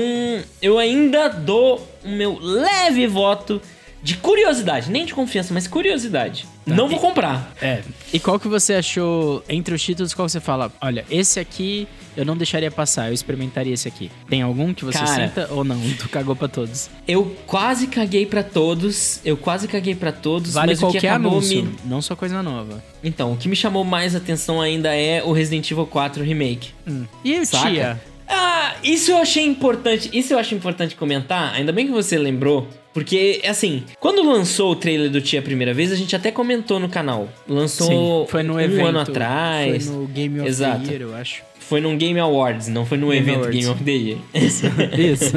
eu ainda dou o meu leve voto de curiosidade, nem de confiança, mas curiosidade. Tá. Não vou comprar. É. E qual que você achou entre os títulos? Qual você fala? Olha, esse aqui eu não deixaria passar, eu experimentaria esse aqui. Tem algum que você Cara, sinta ou não? Tu cagou para todos? Eu quase caguei para todos. Eu quase caguei para todos. Vale mas qualquer o que anúncio, me... não só coisa nova. Então, o que me chamou mais atenção ainda é o Resident Evil 4 Remake. Hum. E o Saca? Tia? Ah, isso eu achei importante. Isso eu acho importante comentar. Ainda bem que você lembrou. Porque, assim, quando lançou o trailer do Tia a primeira vez, a gente até comentou no canal. Lançou Sim, foi no um evento, ano atrás. Foi no Game of Exato. the Year, eu acho. Foi num Game Awards, não foi no Game evento Awards. Game of the Year. Isso, isso.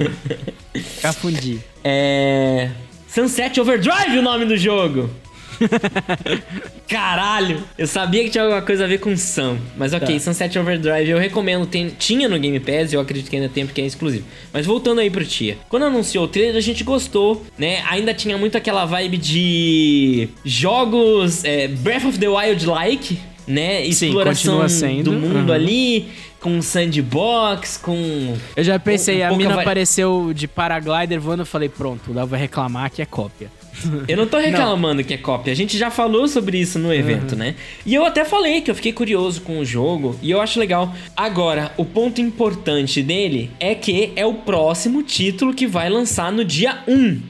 Cafundi. É... Sunset Overdrive o nome do jogo. Caralho! Eu sabia que tinha alguma coisa a ver com Sam. Mas ok, tá. Sunset Overdrive eu recomendo. Tem, tinha no Game Pass, eu acredito que ainda tem porque é exclusivo. Mas voltando aí pro Tia. Quando anunciou o trailer, a gente gostou, né? Ainda tinha muito aquela vibe de jogos é, Breath of the Wild like, né? Exploração Sim, do mundo uhum. ali com sandbox, com. Eu já pensei, um, um a mina apareceu de paraglider voando, eu falei, pronto, o Léo vai reclamar que é cópia. Eu não tô reclamando não. que é cópia. A gente já falou sobre isso no evento, uhum. né? E eu até falei que eu fiquei curioso com o jogo e eu acho legal. Agora, o ponto importante dele é que é o próximo título que vai lançar no dia 1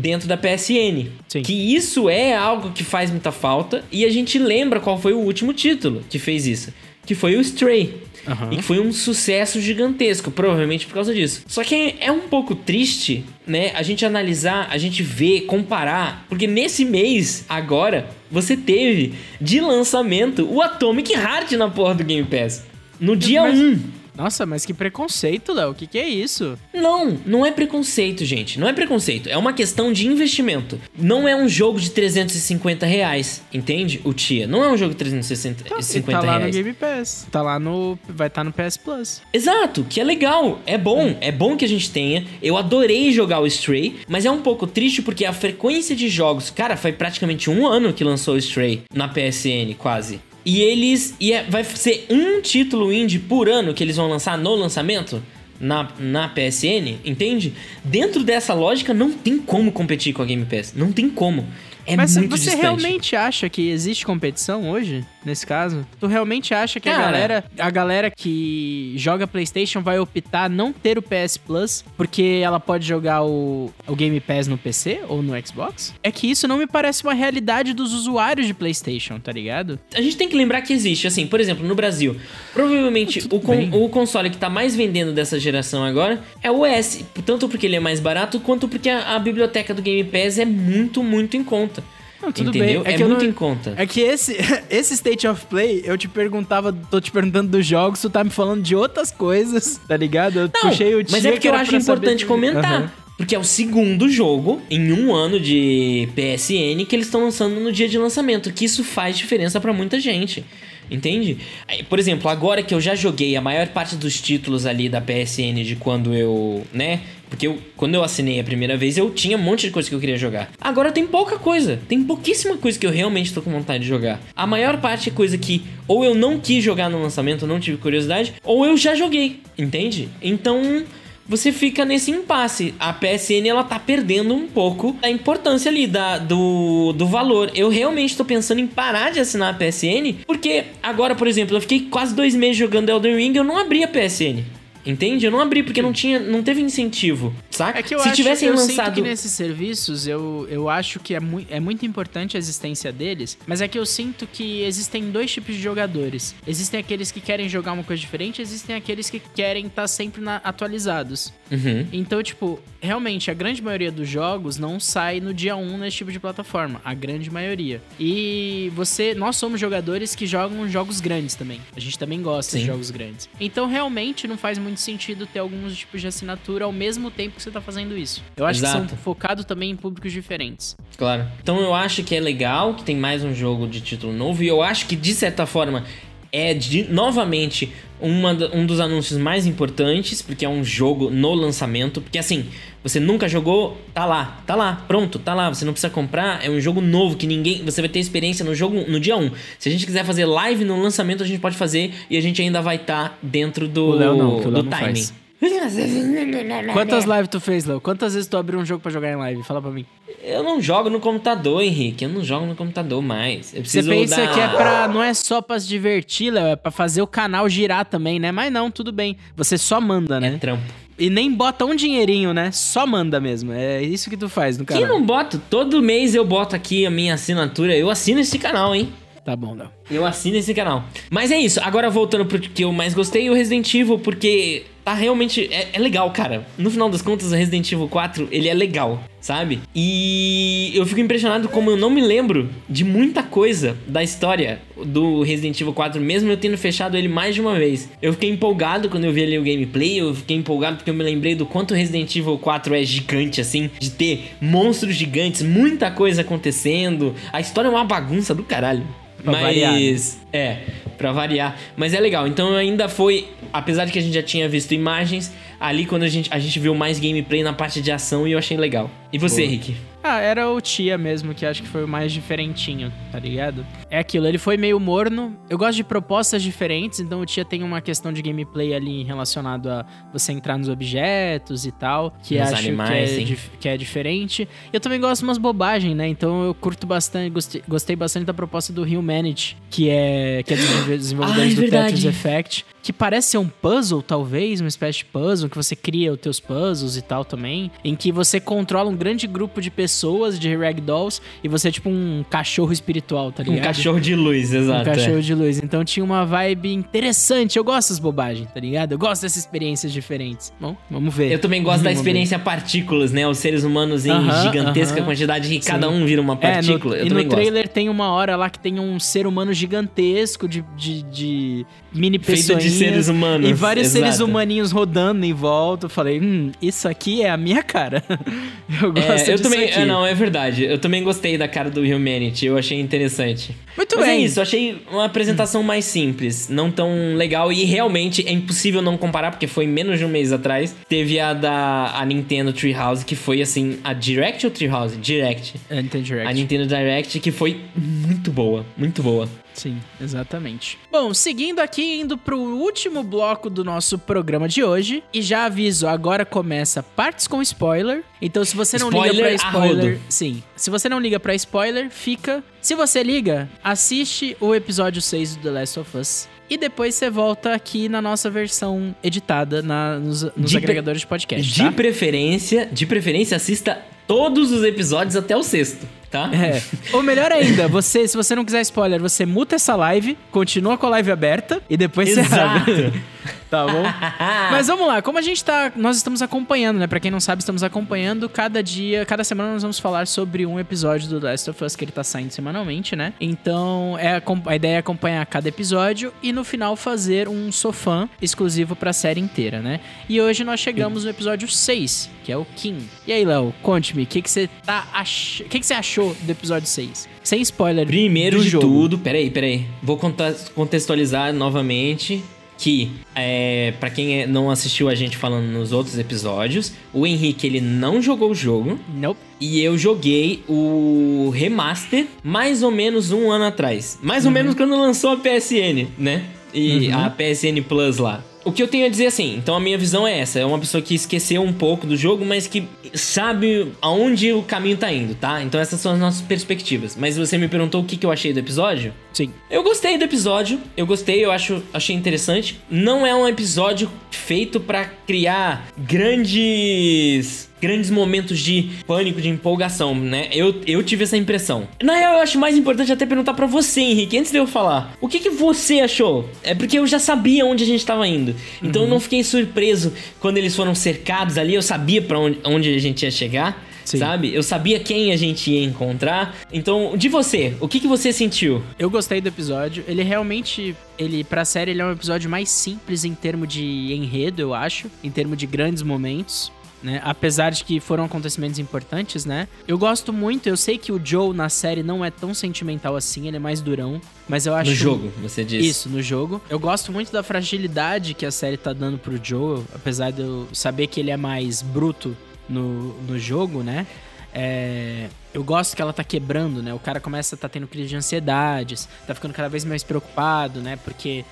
dentro da PSN. Sim. Que isso é algo que faz muita falta e a gente lembra qual foi o último título que fez isso, que foi o Stray. Uhum. E que foi um sucesso gigantesco, provavelmente por causa disso. Só que é um pouco triste, né? A gente analisar, a gente ver, comparar. Porque nesse mês, agora, você teve de lançamento o Atomic Heart na porra do Game Pass. No dia 1. Um. Nossa, mas que preconceito, Léo. O que, que é isso? Não, não é preconceito, gente. Não é preconceito. É uma questão de investimento. Não é um jogo de 350 reais, entende? O Tia. Não é um jogo de 350 tá, reais. Tá lá no Game Pass. Tá lá no. Vai estar tá no PS Plus. Exato, que é legal. É bom. É bom que a gente tenha. Eu adorei jogar o Stray, mas é um pouco triste porque a frequência de jogos. Cara, foi praticamente um ano que lançou o Stray na PSN, quase. E eles. E é, vai ser um título indie por ano que eles vão lançar no lançamento na, na PSN, entende? Dentro dessa lógica, não tem como competir com a Game Pass. Não tem como. É Mas muito você distante. realmente acha que existe competição hoje, nesse caso? Tu realmente acha que Cara, a galera, a galera que joga PlayStation vai optar não ter o PS Plus porque ela pode jogar o, o Game Pass no PC ou no Xbox? É que isso não me parece uma realidade dos usuários de PlayStation, tá ligado? A gente tem que lembrar que existe, assim, por exemplo, no Brasil, provavelmente o, con o console que tá mais vendendo dessa geração agora é o S, tanto porque ele é mais barato quanto porque a, a biblioteca do Game Pass é muito, muito em conta. Não, tudo Entendeu? bem. É, é muito não... em conta. É que esse, esse State of Play, eu te perguntava, tô te perguntando dos jogos, tu tá me falando de outras coisas, tá ligado? Eu não, puxei o Mas é porque eu acho importante saber... comentar. Uhum. Porque é o segundo jogo em um ano de PSN que eles estão lançando no dia de lançamento. Que isso faz diferença para muita gente. Entende? Por exemplo, agora que eu já joguei a maior parte dos títulos ali da PSN de quando eu, né? Porque eu, quando eu assinei a primeira vez, eu tinha um monte de coisa que eu queria jogar. Agora tem pouca coisa. Tem pouquíssima coisa que eu realmente tô com vontade de jogar. A maior parte é coisa que ou eu não quis jogar no lançamento, não tive curiosidade, ou eu já joguei. Entende? Então você fica nesse impasse. A PSN ela tá perdendo um pouco a importância ali da, do, do valor. Eu realmente tô pensando em parar de assinar a PSN, porque agora, por exemplo, eu fiquei quase dois meses jogando Elden Ring e eu não abri a PSN. Entende? Eu não abri porque não tinha, não teve incentivo, saca? É que eu Se acho, tivessem eu lançado que nesses serviços eu, eu acho que é, mu é muito importante a existência deles, mas é que eu sinto que existem dois tipos de jogadores. Existem aqueles que querem jogar uma coisa diferente, existem aqueles que querem estar tá sempre na, atualizados. Uhum. Então, tipo, realmente a grande maioria dos jogos não sai no dia 1 nesse tipo de plataforma, a grande maioria. E você, nós somos jogadores que jogam jogos grandes também. A gente também gosta Sim. de jogos grandes. Então, realmente não faz muito sentido ter alguns tipos de assinatura ao mesmo tempo que você tá fazendo isso. Eu acho que Exato. são focados também em públicos diferentes. Claro. Então eu acho que é legal que tem mais um jogo de título novo e eu acho que de certa forma é de, novamente uma, um dos anúncios mais importantes, porque é um jogo no lançamento, porque assim, você nunca jogou, tá lá, tá lá, pronto, tá lá, você não precisa comprar, é um jogo novo que ninguém, você vai ter experiência no jogo no dia 1. Se a gente quiser fazer live no lançamento, a gente pode fazer e a gente ainda vai estar dentro do não, do timing. faz. Quantas lives tu fez, Léo? Quantas vezes tu abriu um jogo pra jogar em live? Fala pra mim. Eu não jogo no computador, Henrique. Eu não jogo no computador mais. Eu Você preciso pensa dar... que é pra. Não é só pra se divertir, Léo, é pra fazer o canal girar também, né? Mas não, tudo bem. Você só manda, É né? trampo. E nem bota um dinheirinho, né? Só manda mesmo. É isso que tu faz no canal. não bota? Todo mês eu boto aqui a minha assinatura. Eu assino esse canal, hein? Tá bom, Léo. Eu assino esse canal. Mas é isso. Agora voltando pro que eu mais gostei, o Resident Evil, porque tá realmente. É, é legal, cara. No final das contas, o Resident Evil 4, ele é legal, sabe? E eu fico impressionado como eu não me lembro de muita coisa da história do Resident Evil 4, mesmo eu tendo fechado ele mais de uma vez. Eu fiquei empolgado quando eu vi ali o gameplay, eu fiquei empolgado porque eu me lembrei do quanto o Resident Evil 4 é gigante, assim, de ter monstros gigantes, muita coisa acontecendo. A história é uma bagunça do caralho. Pra Mas. variar, né? É, pra variar. Mas é legal. Então ainda foi. Apesar de que a gente já tinha visto imagens, ali quando a gente, a gente viu mais gameplay na parte de ação e eu achei legal. E você, Boa. Rick? Ah, era o Tia mesmo, que acho que foi o mais diferentinho, tá ligado? É aquilo, ele foi meio morno. Eu gosto de propostas diferentes, então o Tia tem uma questão de gameplay ali relacionado a você entrar nos objetos e tal, que Nos acho animais, que, é, que é diferente. Eu também gosto de umas bobagens, né? Então eu curto bastante, gostei, gostei bastante da proposta do Humanity, que é que é dos desenvolvedores Ah, é do verdade. Tetris Effect, que parece ser um puzzle, talvez, uma espécie de puzzle, que você cria os teus puzzles e tal também, em que você controla um grande grupo de pessoas, de ragdolls, e você é tipo um cachorro espiritual, tá ligado? Um cachorro de luz, Um exato. é. cachorro de luz. Então tinha uma vibe interessante. Eu gosto dessas bobagens, tá ligado? Eu gosto dessas experiências diferentes. Bom, vamos ver. Eu também gosto da Vamos ver. experiência partículas, né? Os seres humanos em Aham, gigantesca aham. quantidade que Sim. cada um vira uma É, partícula. no, eu e no gosto. trailer tem uma hora lá que tem um ser humano gigantesco de, de, de mini Feito de seres humanos, E vários exato. seres humaninhos rodando em volta. Eu falei, hum, isso aqui é a minha cara. eu gosto É, eu também, aqui. é, não, é verdade. Eu também gostei da cara do Humanity, eu achei interessante. Muito Mas bem. é isso, eu achei uma apresentação mais simples, não tão legal e realmente é impossível não comparar porque foi menos de um mês atrás. Teve a da a Nintendo Treehouse que foi assim, a Direct ou Treehouse? Direct. É, Nintendo Direct. A Nintendo Direct que foi muito boa, muito boa. Sim, exatamente. Bom, seguindo aqui, indo pro último bloco do nosso programa de hoje. E já aviso, agora começa partes com spoiler. Então, se você não liga Spoiler pra a spoiler. Sim. Se você não liga pra spoiler, fica. Se você liga, assiste o episódio 6 do The Last of Us. E depois você volta aqui na nossa versão editada na- nos, nos De agregadores de podcast. De tá? preferência, de preferência assista todos os episódios até o sexto, tá? É. Ou melhor ainda, você, se você não quiser spoiler, você muta essa live, continua com a live aberta e depois você Exato. abre. Tá bom? Mas vamos lá, como a gente tá. Nós estamos acompanhando, né? Pra quem não sabe, estamos acompanhando. Cada dia, cada semana nós vamos falar sobre um episódio do Last of Us que ele tá saindo semanalmente, né? Então, é a, a ideia é acompanhar cada episódio e no final fazer um sofã exclusivo pra série inteira, né? E hoje nós chegamos no episódio 6, que é o King. E aí, Léo, conte-me, o que, que você tá ach... que, que você achou do episódio 6? Sem spoiler. Primeiro do de jogo. tudo, peraí, peraí. Vou contextualizar novamente que, é, para quem é- não assistiu a gente falando nos outros episódios, o Henrique ele não jogou o jogo Nope. e eu joguei o remaster mais ou menos um ano atrás. Mais ou menos quando lançou a PSN, né? E a PSN Plus lá. O que eu tenho a dizer assim, então a minha visão é essa, é uma pessoa que esqueceu um pouco do jogo, mas que sabe aonde o caminho tá indo, tá? Então essas são as nossas perspectivas. Mas você me perguntou o que, que eu achei do episódio? Sim. Eu gostei do episódio, eu gostei, eu acho, achei interessante. Não é um episódio feito pra criar grandes grandes momentos de pânico, de empolgação, né? Eu, eu tive essa impressão. Na real, eu acho mais importante até perguntar pra você, Henrique, antes de eu falar. O que que você achou? É porque eu já sabia onde a gente tava indo. Então eu não fiquei surpreso quando eles foram cercados ali, eu sabia pra onde, onde a gente ia chegar. Sim. Sabe? Eu sabia quem a gente ia encontrar. Então, de você, o que, que você sentiu? Eu gostei do episódio. Ele realmente, ele pra série, ele é um episódio mais simples em termos de enredo, eu acho, em termos de grandes momentos. Né? Apesar de que foram acontecimentos importantes, né? Eu gosto muito, eu sei que o Joe na série não é tão sentimental assim, ele é mais durão, mas eu acho No jogo, você disse. Isso, no jogo. Eu gosto muito da fragilidade que a série tá dando pro Joel, apesar de eu saber que ele é mais bruto no, no jogo, né? É, eu gosto que ela tá quebrando, né? O cara começa a tá tendo crise de ansiedades, tá ficando cada vez mais preocupado, né? Porque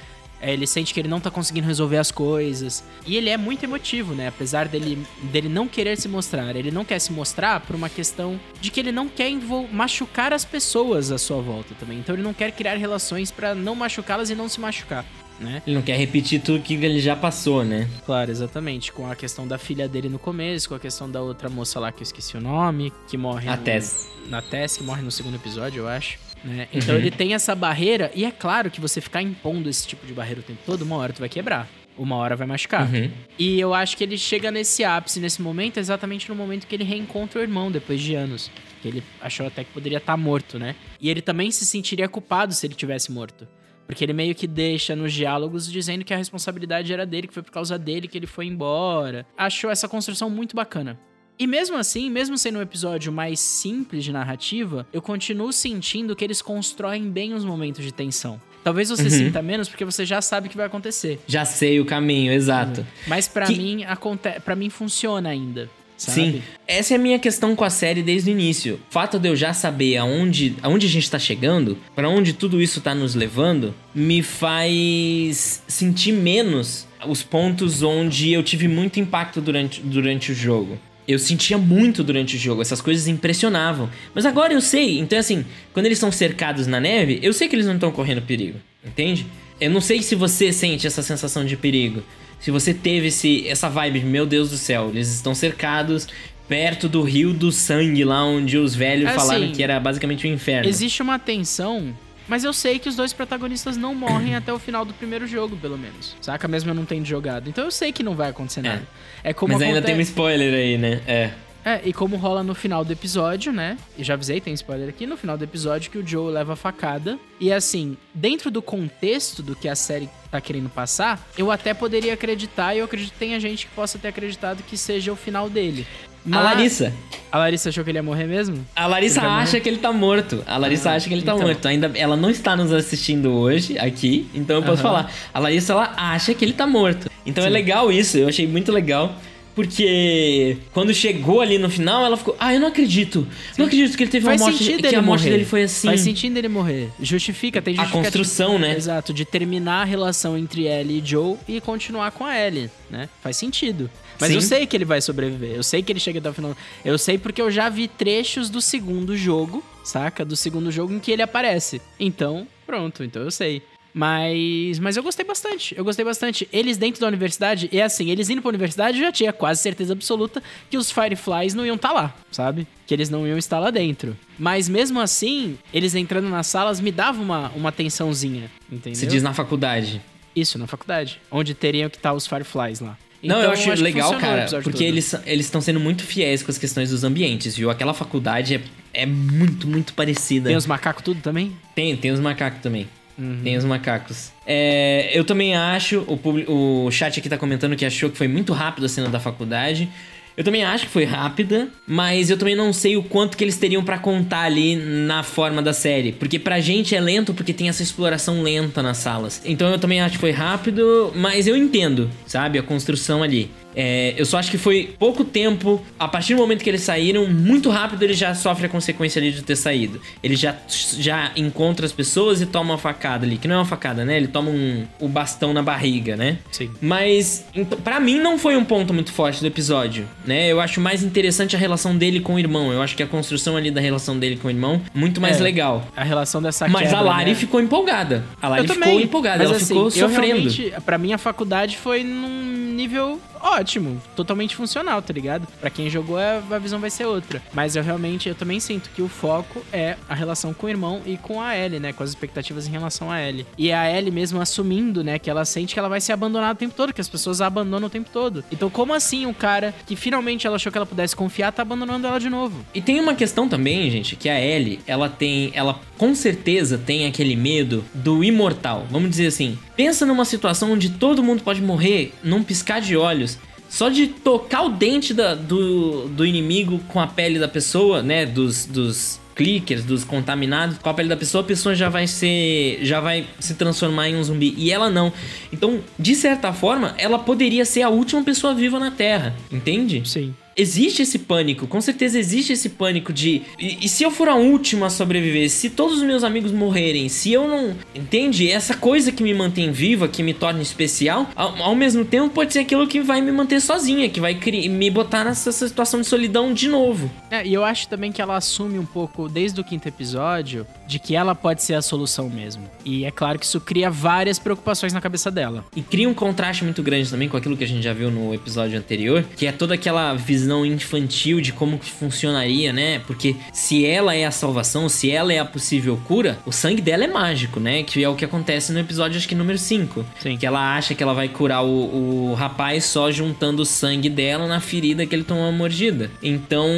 é, ele sente que ele não tá conseguindo resolver as coisas. E ele é muito emotivo, né? Apesar dele, dele não querer se mostrar. Ele não quer se mostrar por uma questão de que ele não quer machucar as pessoas à sua volta também. Então ele não quer criar relações pra não machucá-las e não se machucar, né? Ele não quer repetir tudo que ele já passou, né? Claro, exatamente. Com a questão da filha dele no começo, com a questão da outra moça lá que eu esqueci o nome, que morre A no- Tess. na Tess, que morre no segundo episódio, eu acho. Né? Então Uhum. ele tem essa barreira, e é claro que você ficar impondo esse tipo de barreira o tempo todo, uma hora tu vai quebrar. Uma hora vai machucar. Uhum. E eu acho que ele chega nesse ápice, nesse momento, exatamente no momento que ele reencontra o irmão depois de anos. Que ele achou até que poderia estar morto, né? E ele também se sentiria culpado se ele tivesse morto. Porque ele meio que deixa nos diálogos dizendo que a responsabilidade era dele, que foi por causa dele que ele foi embora. Achou essa construção muito bacana. E mesmo assim, mesmo sendo um episódio mais simples de narrativa, eu continuo sentindo que eles constroem bem os momentos de tensão. Talvez você Uhum. sinta menos porque você já sabe o que vai acontecer. Já sei o caminho, exato. Mas pra Que- mim, aconte... para mim funciona ainda. Sabe? Sim, essa é a minha questão com a série desde o início. O fato de eu já saber aonde, aonde a gente tá chegando, pra onde tudo isso tá nos levando, me faz sentir menos os pontos onde eu tive muito impacto durante, durante o jogo. Eu sentia muito durante o jogo, essas coisas impressionavam. Mas agora eu sei, então assim, quando eles são cercados na neve, eu sei que eles não estão correndo perigo, entende? Eu não sei se você sente essa sensação de perigo. Se você teve esse, essa vibe, meu Deus do céu, eles estão cercados perto do rio do sangue, lá onde os velhos Assim, falaram que era basicamente o inferno. Existe uma tensão, mas eu sei que os dois protagonistas não morrem até o final do primeiro jogo, pelo menos. Saca? Mesmo eu não tendo jogado. Então eu sei que não vai acontecer nada. É, como Mas ainda aconte- tem um spoiler aí, né? É. É, e como rola no final do episódio, né? E já avisei, tem spoiler aqui, no final do episódio que o Joe leva a facada. E assim, dentro do contexto do que a série tá querendo passar, eu até poderia acreditar, e eu acredito que tenha gente que possa ter acreditado que seja o final dele. A Larissa. A Larissa achou que ele ia morrer mesmo? A Larissa Ele acha que ele tá morto. A Larissa Ah, acha que ele tá então. morto. Ainda ela não está nos assistindo hoje aqui, então eu posso Aham. falar. A Larissa ela acha que ele tá morto. Então é legal isso, eu achei muito legal. Porque quando chegou ali no final, ela ficou: Ah, eu não acredito. Não acredito que ele teve Faz uma morte. sentido Que ele a morte morrer. dele foi assim. Faz sentido ele morrer. Justifica, tem A construção, né? Exato, de terminar a relação entre Ellie e Joe e continuar com a Ellie, né? Faz sentido. Mas Sim. eu sei que ele vai sobreviver. Eu sei que ele chega até o final. Eu sei porque eu já vi trechos do segundo jogo, saca? Do segundo jogo em que ele aparece. Então, pronto, então eu sei. Mas, mas eu gostei bastante. Eu gostei bastante. Eles dentro da universidade, e assim, eles indo pra universidade, eu já tinha quase certeza absoluta que os Fireflies não iam estar lá, sabe? Que eles não iam estar lá dentro. Mas mesmo assim, eles entrando nas salas me dava uma, uma tensãozinha, entendeu? Se diz na faculdade. Isso, na faculdade. Onde teriam que estar os Fireflies lá. Não, eu Então, acho, que legal, cara, porque eles eles estão sendo muito fiéis com as questões dos ambientes, viu? Aquela faculdade é, é muito, muito parecida. Tem os macacos tudo também? Tem, tem os macacos também. Uhum. Tem os macacos. É, eu também acho, o, o chat aqui tá comentando que achou que foi muito rápido a cena da faculdade. Eu também acho que foi rápida, mas eu também não sei o quanto que eles teriam pra contar ali na forma da série. Porque pra gente é lento porque tem essa exploração lenta nas salas. Então eu também acho que foi rápido, mas eu entendo, sabe? A construção ali. É, eu só acho que foi pouco tempo. A partir do momento que eles saíram, muito rápido ele já sofre a consequência ali de ter saído. Ele já, já encontra as pessoas e toma uma facada ali. Que não é uma facada, né? Ele toma um, o bastão na barriga, né? Sim. Mas, então, pra mim, não foi um ponto muito forte do episódio, né? Eu acho mais interessante a relação dele com o irmão. Eu acho que a construção ali da relação dele com o irmão, muito mais É, legal. A relação dessa Mas quebra, a Lari né? ficou empolgada. A Lari Eu ficou também, empolgada, mas ela assim, ficou sofrendo. pra mim a faculdade foi num nível ótimo, totalmente funcional, tá ligado? Pra quem jogou a a visão vai ser outra. Mas eu realmente, eu também sinto que o foco é a relação com o irmão e com a Ellie, né? Com as expectativas em relação a Ellie. E a Ellie mesmo assumindo, né, que ela sente que ela vai ser abandonada o tempo todo, que as pessoas a abandonam o tempo todo. Então como assim o cara que finalmente ela achou que ela pudesse confiar tá abandonando ela de novo? E tem uma questão também, gente, que a Ellie, ela tem, ela com certeza tem aquele medo do imortal. Vamos dizer assim, pensa numa situação onde todo mundo pode morrer num piscar de olhos. Só de tocar o dente da- do, do inimigo com a pele da pessoa, né? Dos, dos clickers, dos contaminados, com a pele da pessoa, a pessoa já vai ser. já vai se transformar em um zumbi. E ela não. Então, de certa forma, ela poderia ser a última pessoa viva na Terra. Entende? Sim. Existe esse pânico, com certeza existe esse pânico de. E, e se eu for a última a sobreviver? Se todos os meus amigos morrerem? Se eu não. Entende? Essa coisa que me mantém viva, que me torna especial, ao, ao mesmo tempo pode ser aquilo que vai me manter sozinha, que vai me botar nessa situação de solidão de novo. É, e eu acho também que ela assume um pouco, desde o quinto episódio, de que ela pode ser a solução mesmo. E é claro que isso cria várias preocupações na cabeça dela. E cria um contraste muito grande também com aquilo que a gente já viu no episódio anterior, que é toda aquela visão infantil de como que funcionaria, né? Porque se ela é a salvação, se ela é a possível cura, o sangue dela é mágico, né? Que é o que acontece no episódio, acho que número 5. Sim. Que ela acha que ela vai curar o, o rapaz só juntando o sangue dela na ferida que ele tomou uma mordida. Então,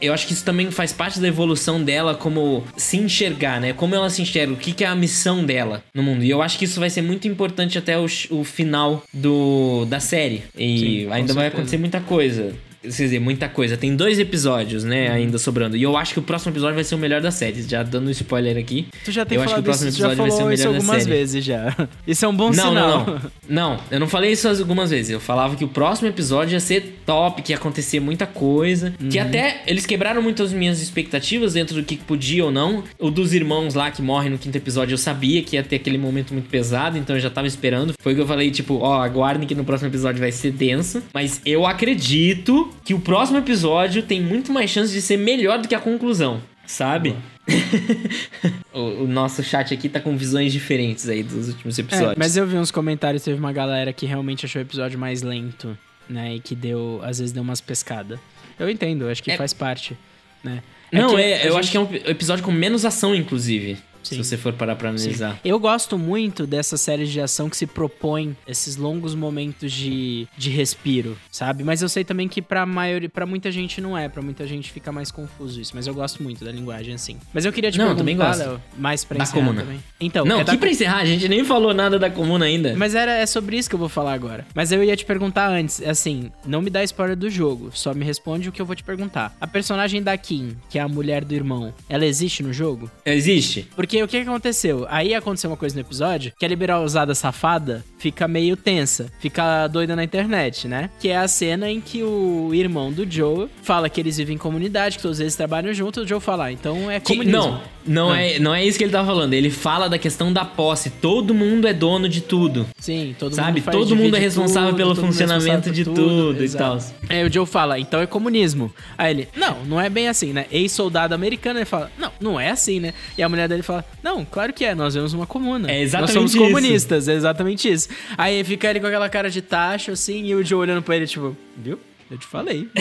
eu acho que isso também faz parte da evolução dela como se enxergar, né? Como ela se enxerga, o que, que é a missão dela no mundo. E eu acho que isso vai ser muito importante até o, o final do, da série. E Sim, ainda vai certeza. acontecer muita coisa. it? Quer dizer, muita coisa. Tem dois episódios, né, Uhum. ainda sobrando. E eu acho que o próximo episódio vai ser o melhor da série. Já dando um spoiler aqui. Tu já tem eu acho que o próximo isso, episódio vai ser o isso melhor algumas vezes já. Isso é um bom Não, sinal. não, não. Não, eu não falei isso algumas vezes. Eu falava que o próximo episódio ia ser top, que ia acontecer muita coisa. Que Uhum. até eles quebraram muito as minhas expectativas dentro do que podia ou não. O dos irmãos lá que morrem no quinto episódio, eu sabia que ia ter aquele momento muito pesado, então eu já tava esperando. Foi o que eu falei, tipo, ó, aguardem que no próximo episódio vai ser denso. Mas eu acredito que o próximo episódio tem muito mais chance de ser melhor do que a conclusão. Sabe? o, o nosso chat aqui tá com visões diferentes aí dos últimos É, episódios. mas eu vi uns comentários, teve uma galera que realmente achou o episódio mais lento, né? E que deu, às vezes deu umas pescadas. Eu entendo, acho que É- faz parte, né? Não, que é, eu gente- acho que é um episódio com menos ação, inclusive. Sim. Se você for parar pra analisar. Eu gosto muito dessas séries de ação que se propõem esses longos momentos de, de respiro, sabe? Mas eu sei também que pra maioria, para muita gente não é, pra muita gente fica mais confuso isso, mas eu gosto muito da linguagem assim. Mas eu queria te Não, perguntar, também gosto. Léo, mais pra Da encerrar Comuna. também. Então, não, é da aqui pra encerrar, a gente nem falou nada da comuna ainda. Mas era, é sobre isso que eu vou falar agora. Mas eu ia te perguntar antes, assim, não me dá spoiler do jogo, só me responde o que eu vou te perguntar. A personagem da Kim, que é a mulher do irmão, ela existe no jogo? Existe. Porque o que aconteceu? Aí aconteceu uma coisa no episódio, que a liberalzada safada fica meio tensa, fica doida na internet, né? Que é a cena em que o irmão do Joe fala que eles vivem em comunidade, que todos eles trabalham juntos, o Joe fala, ah, então é Que- comunismo. não, não Ah. é, não é isso que ele tá falando. Ele fala da questão da posse. Todo mundo é dono de tudo. Sim, todo Sabe? mundo faz Todo mundo é responsável tudo, pelo é funcionamento responsável de por tudo e exato. Aí o Joe fala, então é comunismo. Aí ele, não, não é bem assim, né? Ex-soldado americano, ele fala, não, não é assim, né? E a mulher dele fala, não, claro que é, nós vemos uma comuna. É exatamente Nós somos isso. comunistas, é exatamente isso. Aí fica ele com aquela cara de tacho, assim, e o Joe olhando pra ele, tipo, viu? Eu te falei.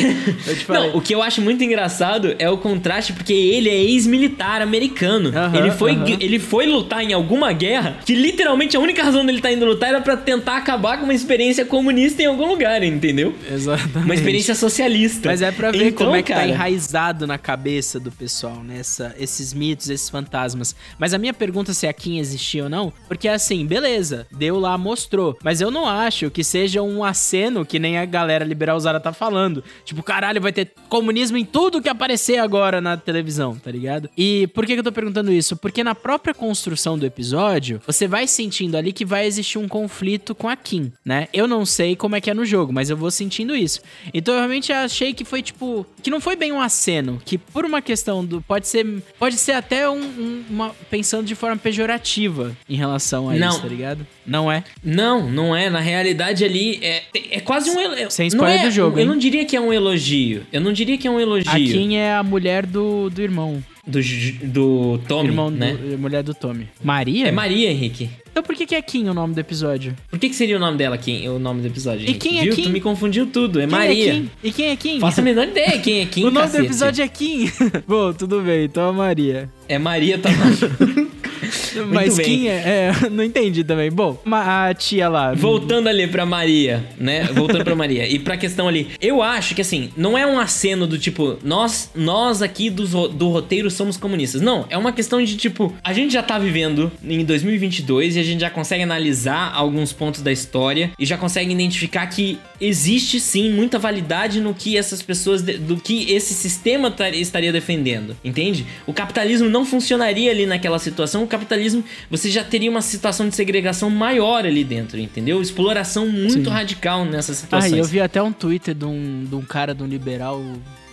Eu te falei. Não, o que eu acho muito engraçado é o contraste, porque ele é ex-militar americano. Aham, ele, foi, aham. ele foi lutar em alguma guerra que literalmente a única razão dele estar indo lutar era pra tentar acabar com uma experiência comunista em algum lugar, entendeu? Exatamente. Uma experiência socialista. Mas é pra ver Então, como é que tá cara, enraizado na cabeça do pessoal, né? Essa- esses mitos, esses fantasmas. Mas a minha pergunta se a Kim existia ou não, porque assim, beleza, deu lá, mostrou. Mas eu não acho que seja um aceno que nem a galera liberalzada tá falando. Tipo, caralho, vai ter comunismo em tudo que aparecer agora na televisão, tá ligado? E por que, que eu tô perguntando isso? Porque na própria construção do episódio, você vai sentindo ali que vai existir um conflito com a Kim, né? Eu não sei como é que é no jogo, mas eu vou sentindo isso. Então eu realmente achei que foi tipo. Que não foi bem um aceno. Que por uma questão do. Pode ser. Pode ser até um, um- uma. Pensando de forma pejorativa em relação a Não. isso, tá ligado? Não é? Não, não é. Na realidade ali é, é quase um. Sem spoiler do jogo, hein? Não diria que é um elogio. Eu não diria que é um elogio. A Kim é a mulher do, do irmão. Do, do Tommy, irmão né? do, mulher do Tommy. Maria? É Maria, Henrique. Então por que, que é Kim o nome do episódio? Por que, que seria o nome dela, Kim? O nome do episódio? E quem é Viu? Kim? Tu me confundiu tudo. É Quem Maria. É Kim? E quem é Kim? Faça a menor ideia quem é Kim, o nome cacete. do episódio é Kim. Bom, tudo bem, então é Maria. É Maria tá Mas bem. Kim é, é, Não entendi também. Bom, a tia lá. Voltando ali pra Maria, né? Voltando pra Maria. E pra questão ali, eu acho que assim, não é um aceno do tipo, nós, nós aqui ro- do roteiro somos comunistas. Não, é uma questão de tipo, a gente já tá vivendo em 2022 e a gente já consegue analisar alguns pontos da história e já consegue identificar que existe sim muita validade no que essas pessoas, do que esse sistema tar- estaria defendendo, entende? O capitalismo não funcionaria ali naquela situação. O capitalismo, você já teria uma situação de segregação maior ali dentro, entendeu? Exploração muito Sim. radical nessas Ah, situações. e eu vi até um Twitter de um, de um cara, de um liberal,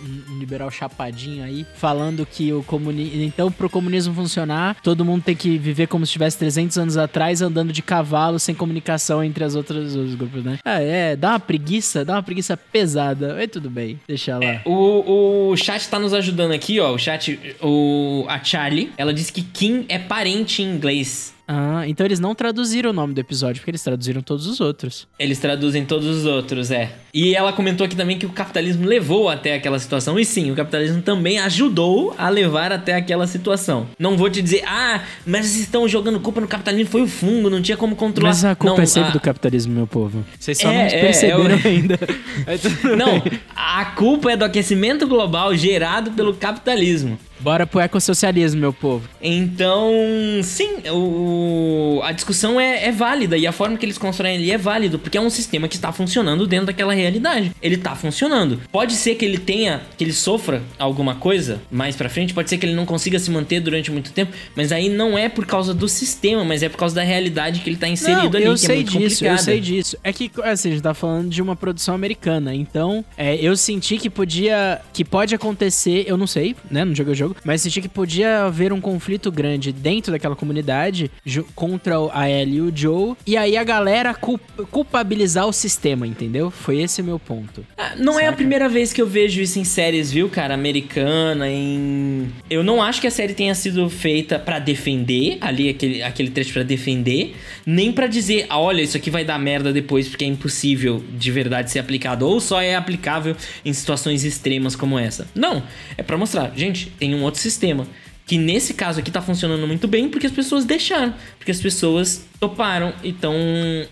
um liberal chapadinho aí, falando que o comunismo. Então, pro comunismo funcionar, todo mundo tem que viver como se estivesse 300 anos atrás, andando de cavalo, sem comunicação entre as outras os grupos, né? Ah, é, dá uma preguiça, dá uma preguiça pesada. Mas tudo bem, deixa lá. O, o chat tá nos ajudando aqui, ó. O chat, o, a Charlie, ela disse que Kim é parente em inglês. Ah, então eles não traduziram o nome do episódio, porque eles traduziram todos os outros. Eles traduzem todos os outros, é. E ela comentou aqui também que o capitalismo levou até aquela situação. E sim, o capitalismo também ajudou a levar até aquela situação. Não vou te dizer, ah, mas vocês estão jogando culpa no capitalismo, foi o fungo, não tinha como controlar. Mas a culpa não, é sempre a- do capitalismo, meu povo. Vocês só É, não é, perceberam é o- ainda. Não, a culpa é do aquecimento global gerado pelo capitalismo. Bora pro ecossocialismo, meu povo. Então, sim, o, a discussão é, é válida e a forma que eles constroem ali é válido, porque é um sistema que está funcionando dentro daquela realidade. Ele está funcionando. Pode ser que ele tenha, que ele sofra alguma coisa mais pra frente, pode ser que ele não consiga se manter durante muito tempo, mas aí não é por causa do sistema, mas é por causa da realidade que ele tá inserido Não, ali, eu que sei é muito disso, eu complicada. sei disso. É que, assim, a gente tá falando de uma produção americana, então é, eu senti que podia, que pode acontecer, eu não sei, né, não joguei o jogo, mas senti que podia haver um conflito grande dentro daquela comunidade contra a Ellie e o Joe, e aí a galera cul- culpabilizar o sistema, entendeu? Foi esse o meu ponto. Ah, Não é a Saca? primeira vez que eu vejo isso em séries, viu, cara? Americana, em. Eu não acho que a série tenha sido feita pra defender, ali, aquele, aquele trecho pra defender, nem pra dizer, ah, olha, isso aqui vai dar merda depois porque é impossível de verdade ser aplicado, ou só é aplicável em situações extremas como essa. Não, é pra mostrar, gente, tem um outro sistema. Que nesse caso aqui tá funcionando muito bem porque as pessoas deixaram. Porque as pessoas toparam e estão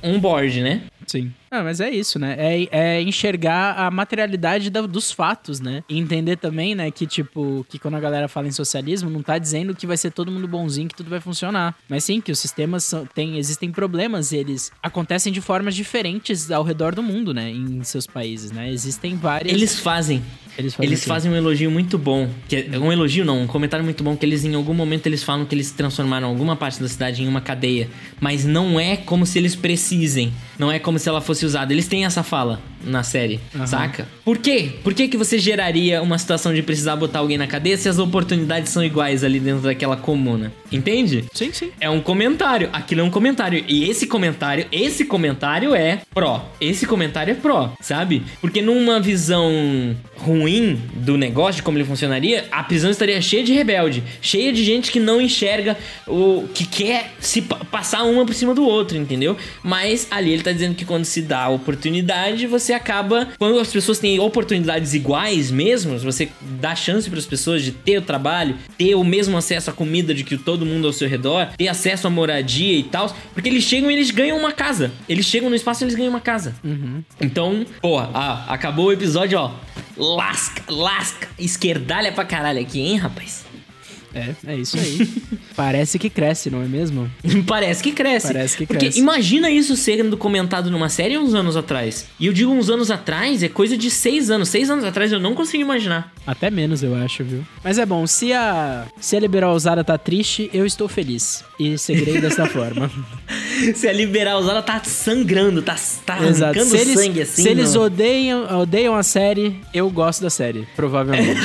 on board, né? Sim. Ah, mas é isso, né? É, é enxergar a materialidade da- dos fatos, né? E entender também, né, que tipo, que quando a galera fala em socialismo, não tá dizendo que vai ser todo mundo bonzinho, que tudo vai funcionar. Mas sim, que os sistemas são, tem, existem problemas, eles acontecem de formas diferentes ao redor do mundo, né? Em seus países, né? Existem várias. Eles fazem eles fazem. Eles fazem um elogio muito bom. Que é um elogio, não, um comentário muito bom. Que eles, em algum momento, eles falam que eles transformaram alguma parte da cidade em uma cadeia. Mas não é como se eles precisem. Não é como se ela fosse usada. Eles têm essa fala na série, Aham. saca? Por quê? Por que, que você geraria uma situação de precisar botar alguém na cadeia se as oportunidades são iguais ali dentro daquela comuna? Entende? Sim, sim. É um comentário. Aquilo é um comentário. E esse comentário, esse comentário é pró. Esse comentário é pró, sabe? Porque numa visão ruim do negócio, de como ele funcionaria, a prisão estaria cheia de rebelde, cheia de gente que não enxerga o que quer se pa- passar uma por cima do outro, entendeu? Mas ali ele tá dizendo que quando se dá a oportunidade, você acaba, quando as pessoas têm oportunidades iguais mesmo, você dá chance para as pessoas de ter o trabalho, ter o mesmo acesso à comida de que todo mundo ao seu redor, ter acesso à moradia e tal, porque eles chegam e eles ganham uma casa. Eles chegam no espaço e eles ganham uma casa. Uhum. Então, porra, ah, acabou o episódio, ó. Lasca, lasca, esquerdalha pra caralho aqui, hein, rapaz? É, é isso aí. Parece que cresce, não é mesmo? Parece que cresce. Parece que Porque cresce. imagina isso sendo comentado numa série uns anos atrás. E eu digo uns anos atrás, é coisa de seis anos. Seis anos atrás eu não consigo imaginar. Até menos, eu acho, viu? Mas é bom, se a, se a liberal usada tá triste, eu estou feliz. E seguirei dessa forma. Se a liberal usada tá sangrando, tá, tá Exato. arrancando eles, sangue assim. se eles no- odeiam, odeiam a série, eu gosto da série, provavelmente.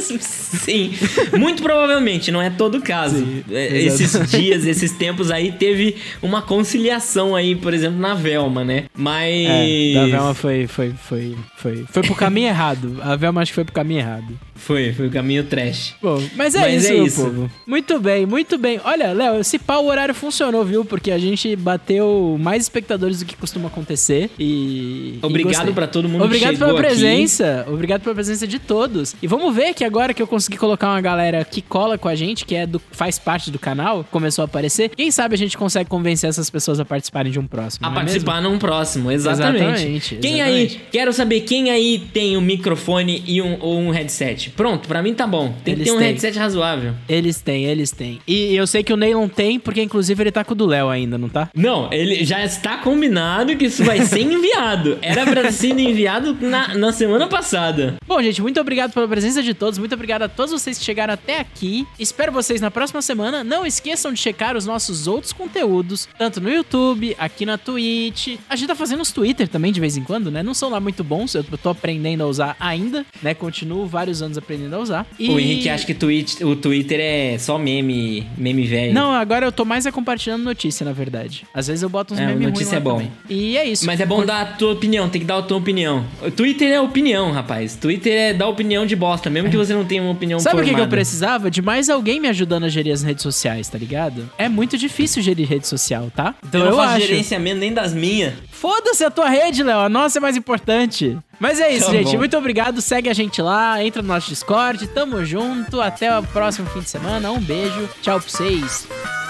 Sim, muito provavelmente, não é todo o caso. Sim, É, esses dias, esses tempos aí, teve uma conciliação aí, por exemplo, na Velma, né? Mas. É, a Velma foi, foi, foi, foi, foi pro caminho errado. A Velma acho que foi pro caminho errado. Foi, foi o caminho trash. Bom, mas é Mas isso, é isso. povo. Muito bem, muito bem. Olha, Léo, esse pau o horário funcionou, viu? Porque a gente bateu mais espectadores do que costuma acontecer. E. Obrigado pra todo mundo Obrigado pela aqui. presença. Obrigado pela presença de todos. E vamos ver que agora que eu consegui colocar uma galera que cola com a gente, que é do, faz parte do canal, começou a aparecer. Quem sabe a gente consegue convencer essas pessoas a participarem de um próximo. A é participar num próximo, exatamente. Exatamente, Quem exatamente. aí, quero saber quem aí tem um microfone e um, ou um headset. Pronto, pra mim tá bom. Tem Eles que ter um têm. headset razoável. Eles têm, eles têm. E eu sei que o Neylon tem, porque inclusive ele tá com o do Léo ainda, não tá? Não, ele já está combinado que isso vai ser enviado. Era pra sido enviado na, na semana passada. Bom, gente, muito obrigado pela presença de todos. Muito obrigado a todos vocês que chegaram até aqui. Espero vocês na próxima semana. Não esqueçam de checar os nossos outros conteúdos, tanto no YouTube, aqui na Twitch. A gente tá fazendo os Twitter também de vez em quando, né? Não são lá muito bons, eu tô aprendendo a usar ainda, né? Continuo vários anos aprendendo a usar. E... O Henrique acha que tweet, o Twitter é só meme, meme velho. Não, agora eu tô mais é compartilhando notícia, na verdade. Às vezes eu boto uns É, memes notícia é bom. também. E é isso. Mas é bom dar a tua opinião, tem que dar a tua opinião. O Twitter é opinião, rapaz. Twitter é dar opinião de bosta, mesmo que você não tenha uma opinião Sabe o que, que eu formada. precisava? De mais alguém me ajudando a gerir as redes sociais, tá ligado? É muito difícil gerir rede social, tá? Então Eu eu, faço acho. gerenciamento nem das minhas. Foda-se a tua rede, Léo. A nossa é mais importante. Mas é isso, Tá gente. bom. Muito obrigado. Segue a gente lá, entra no nosso Discord. Tamo junto. Até o próximo fim de semana. Um beijo. Tchau pra vocês.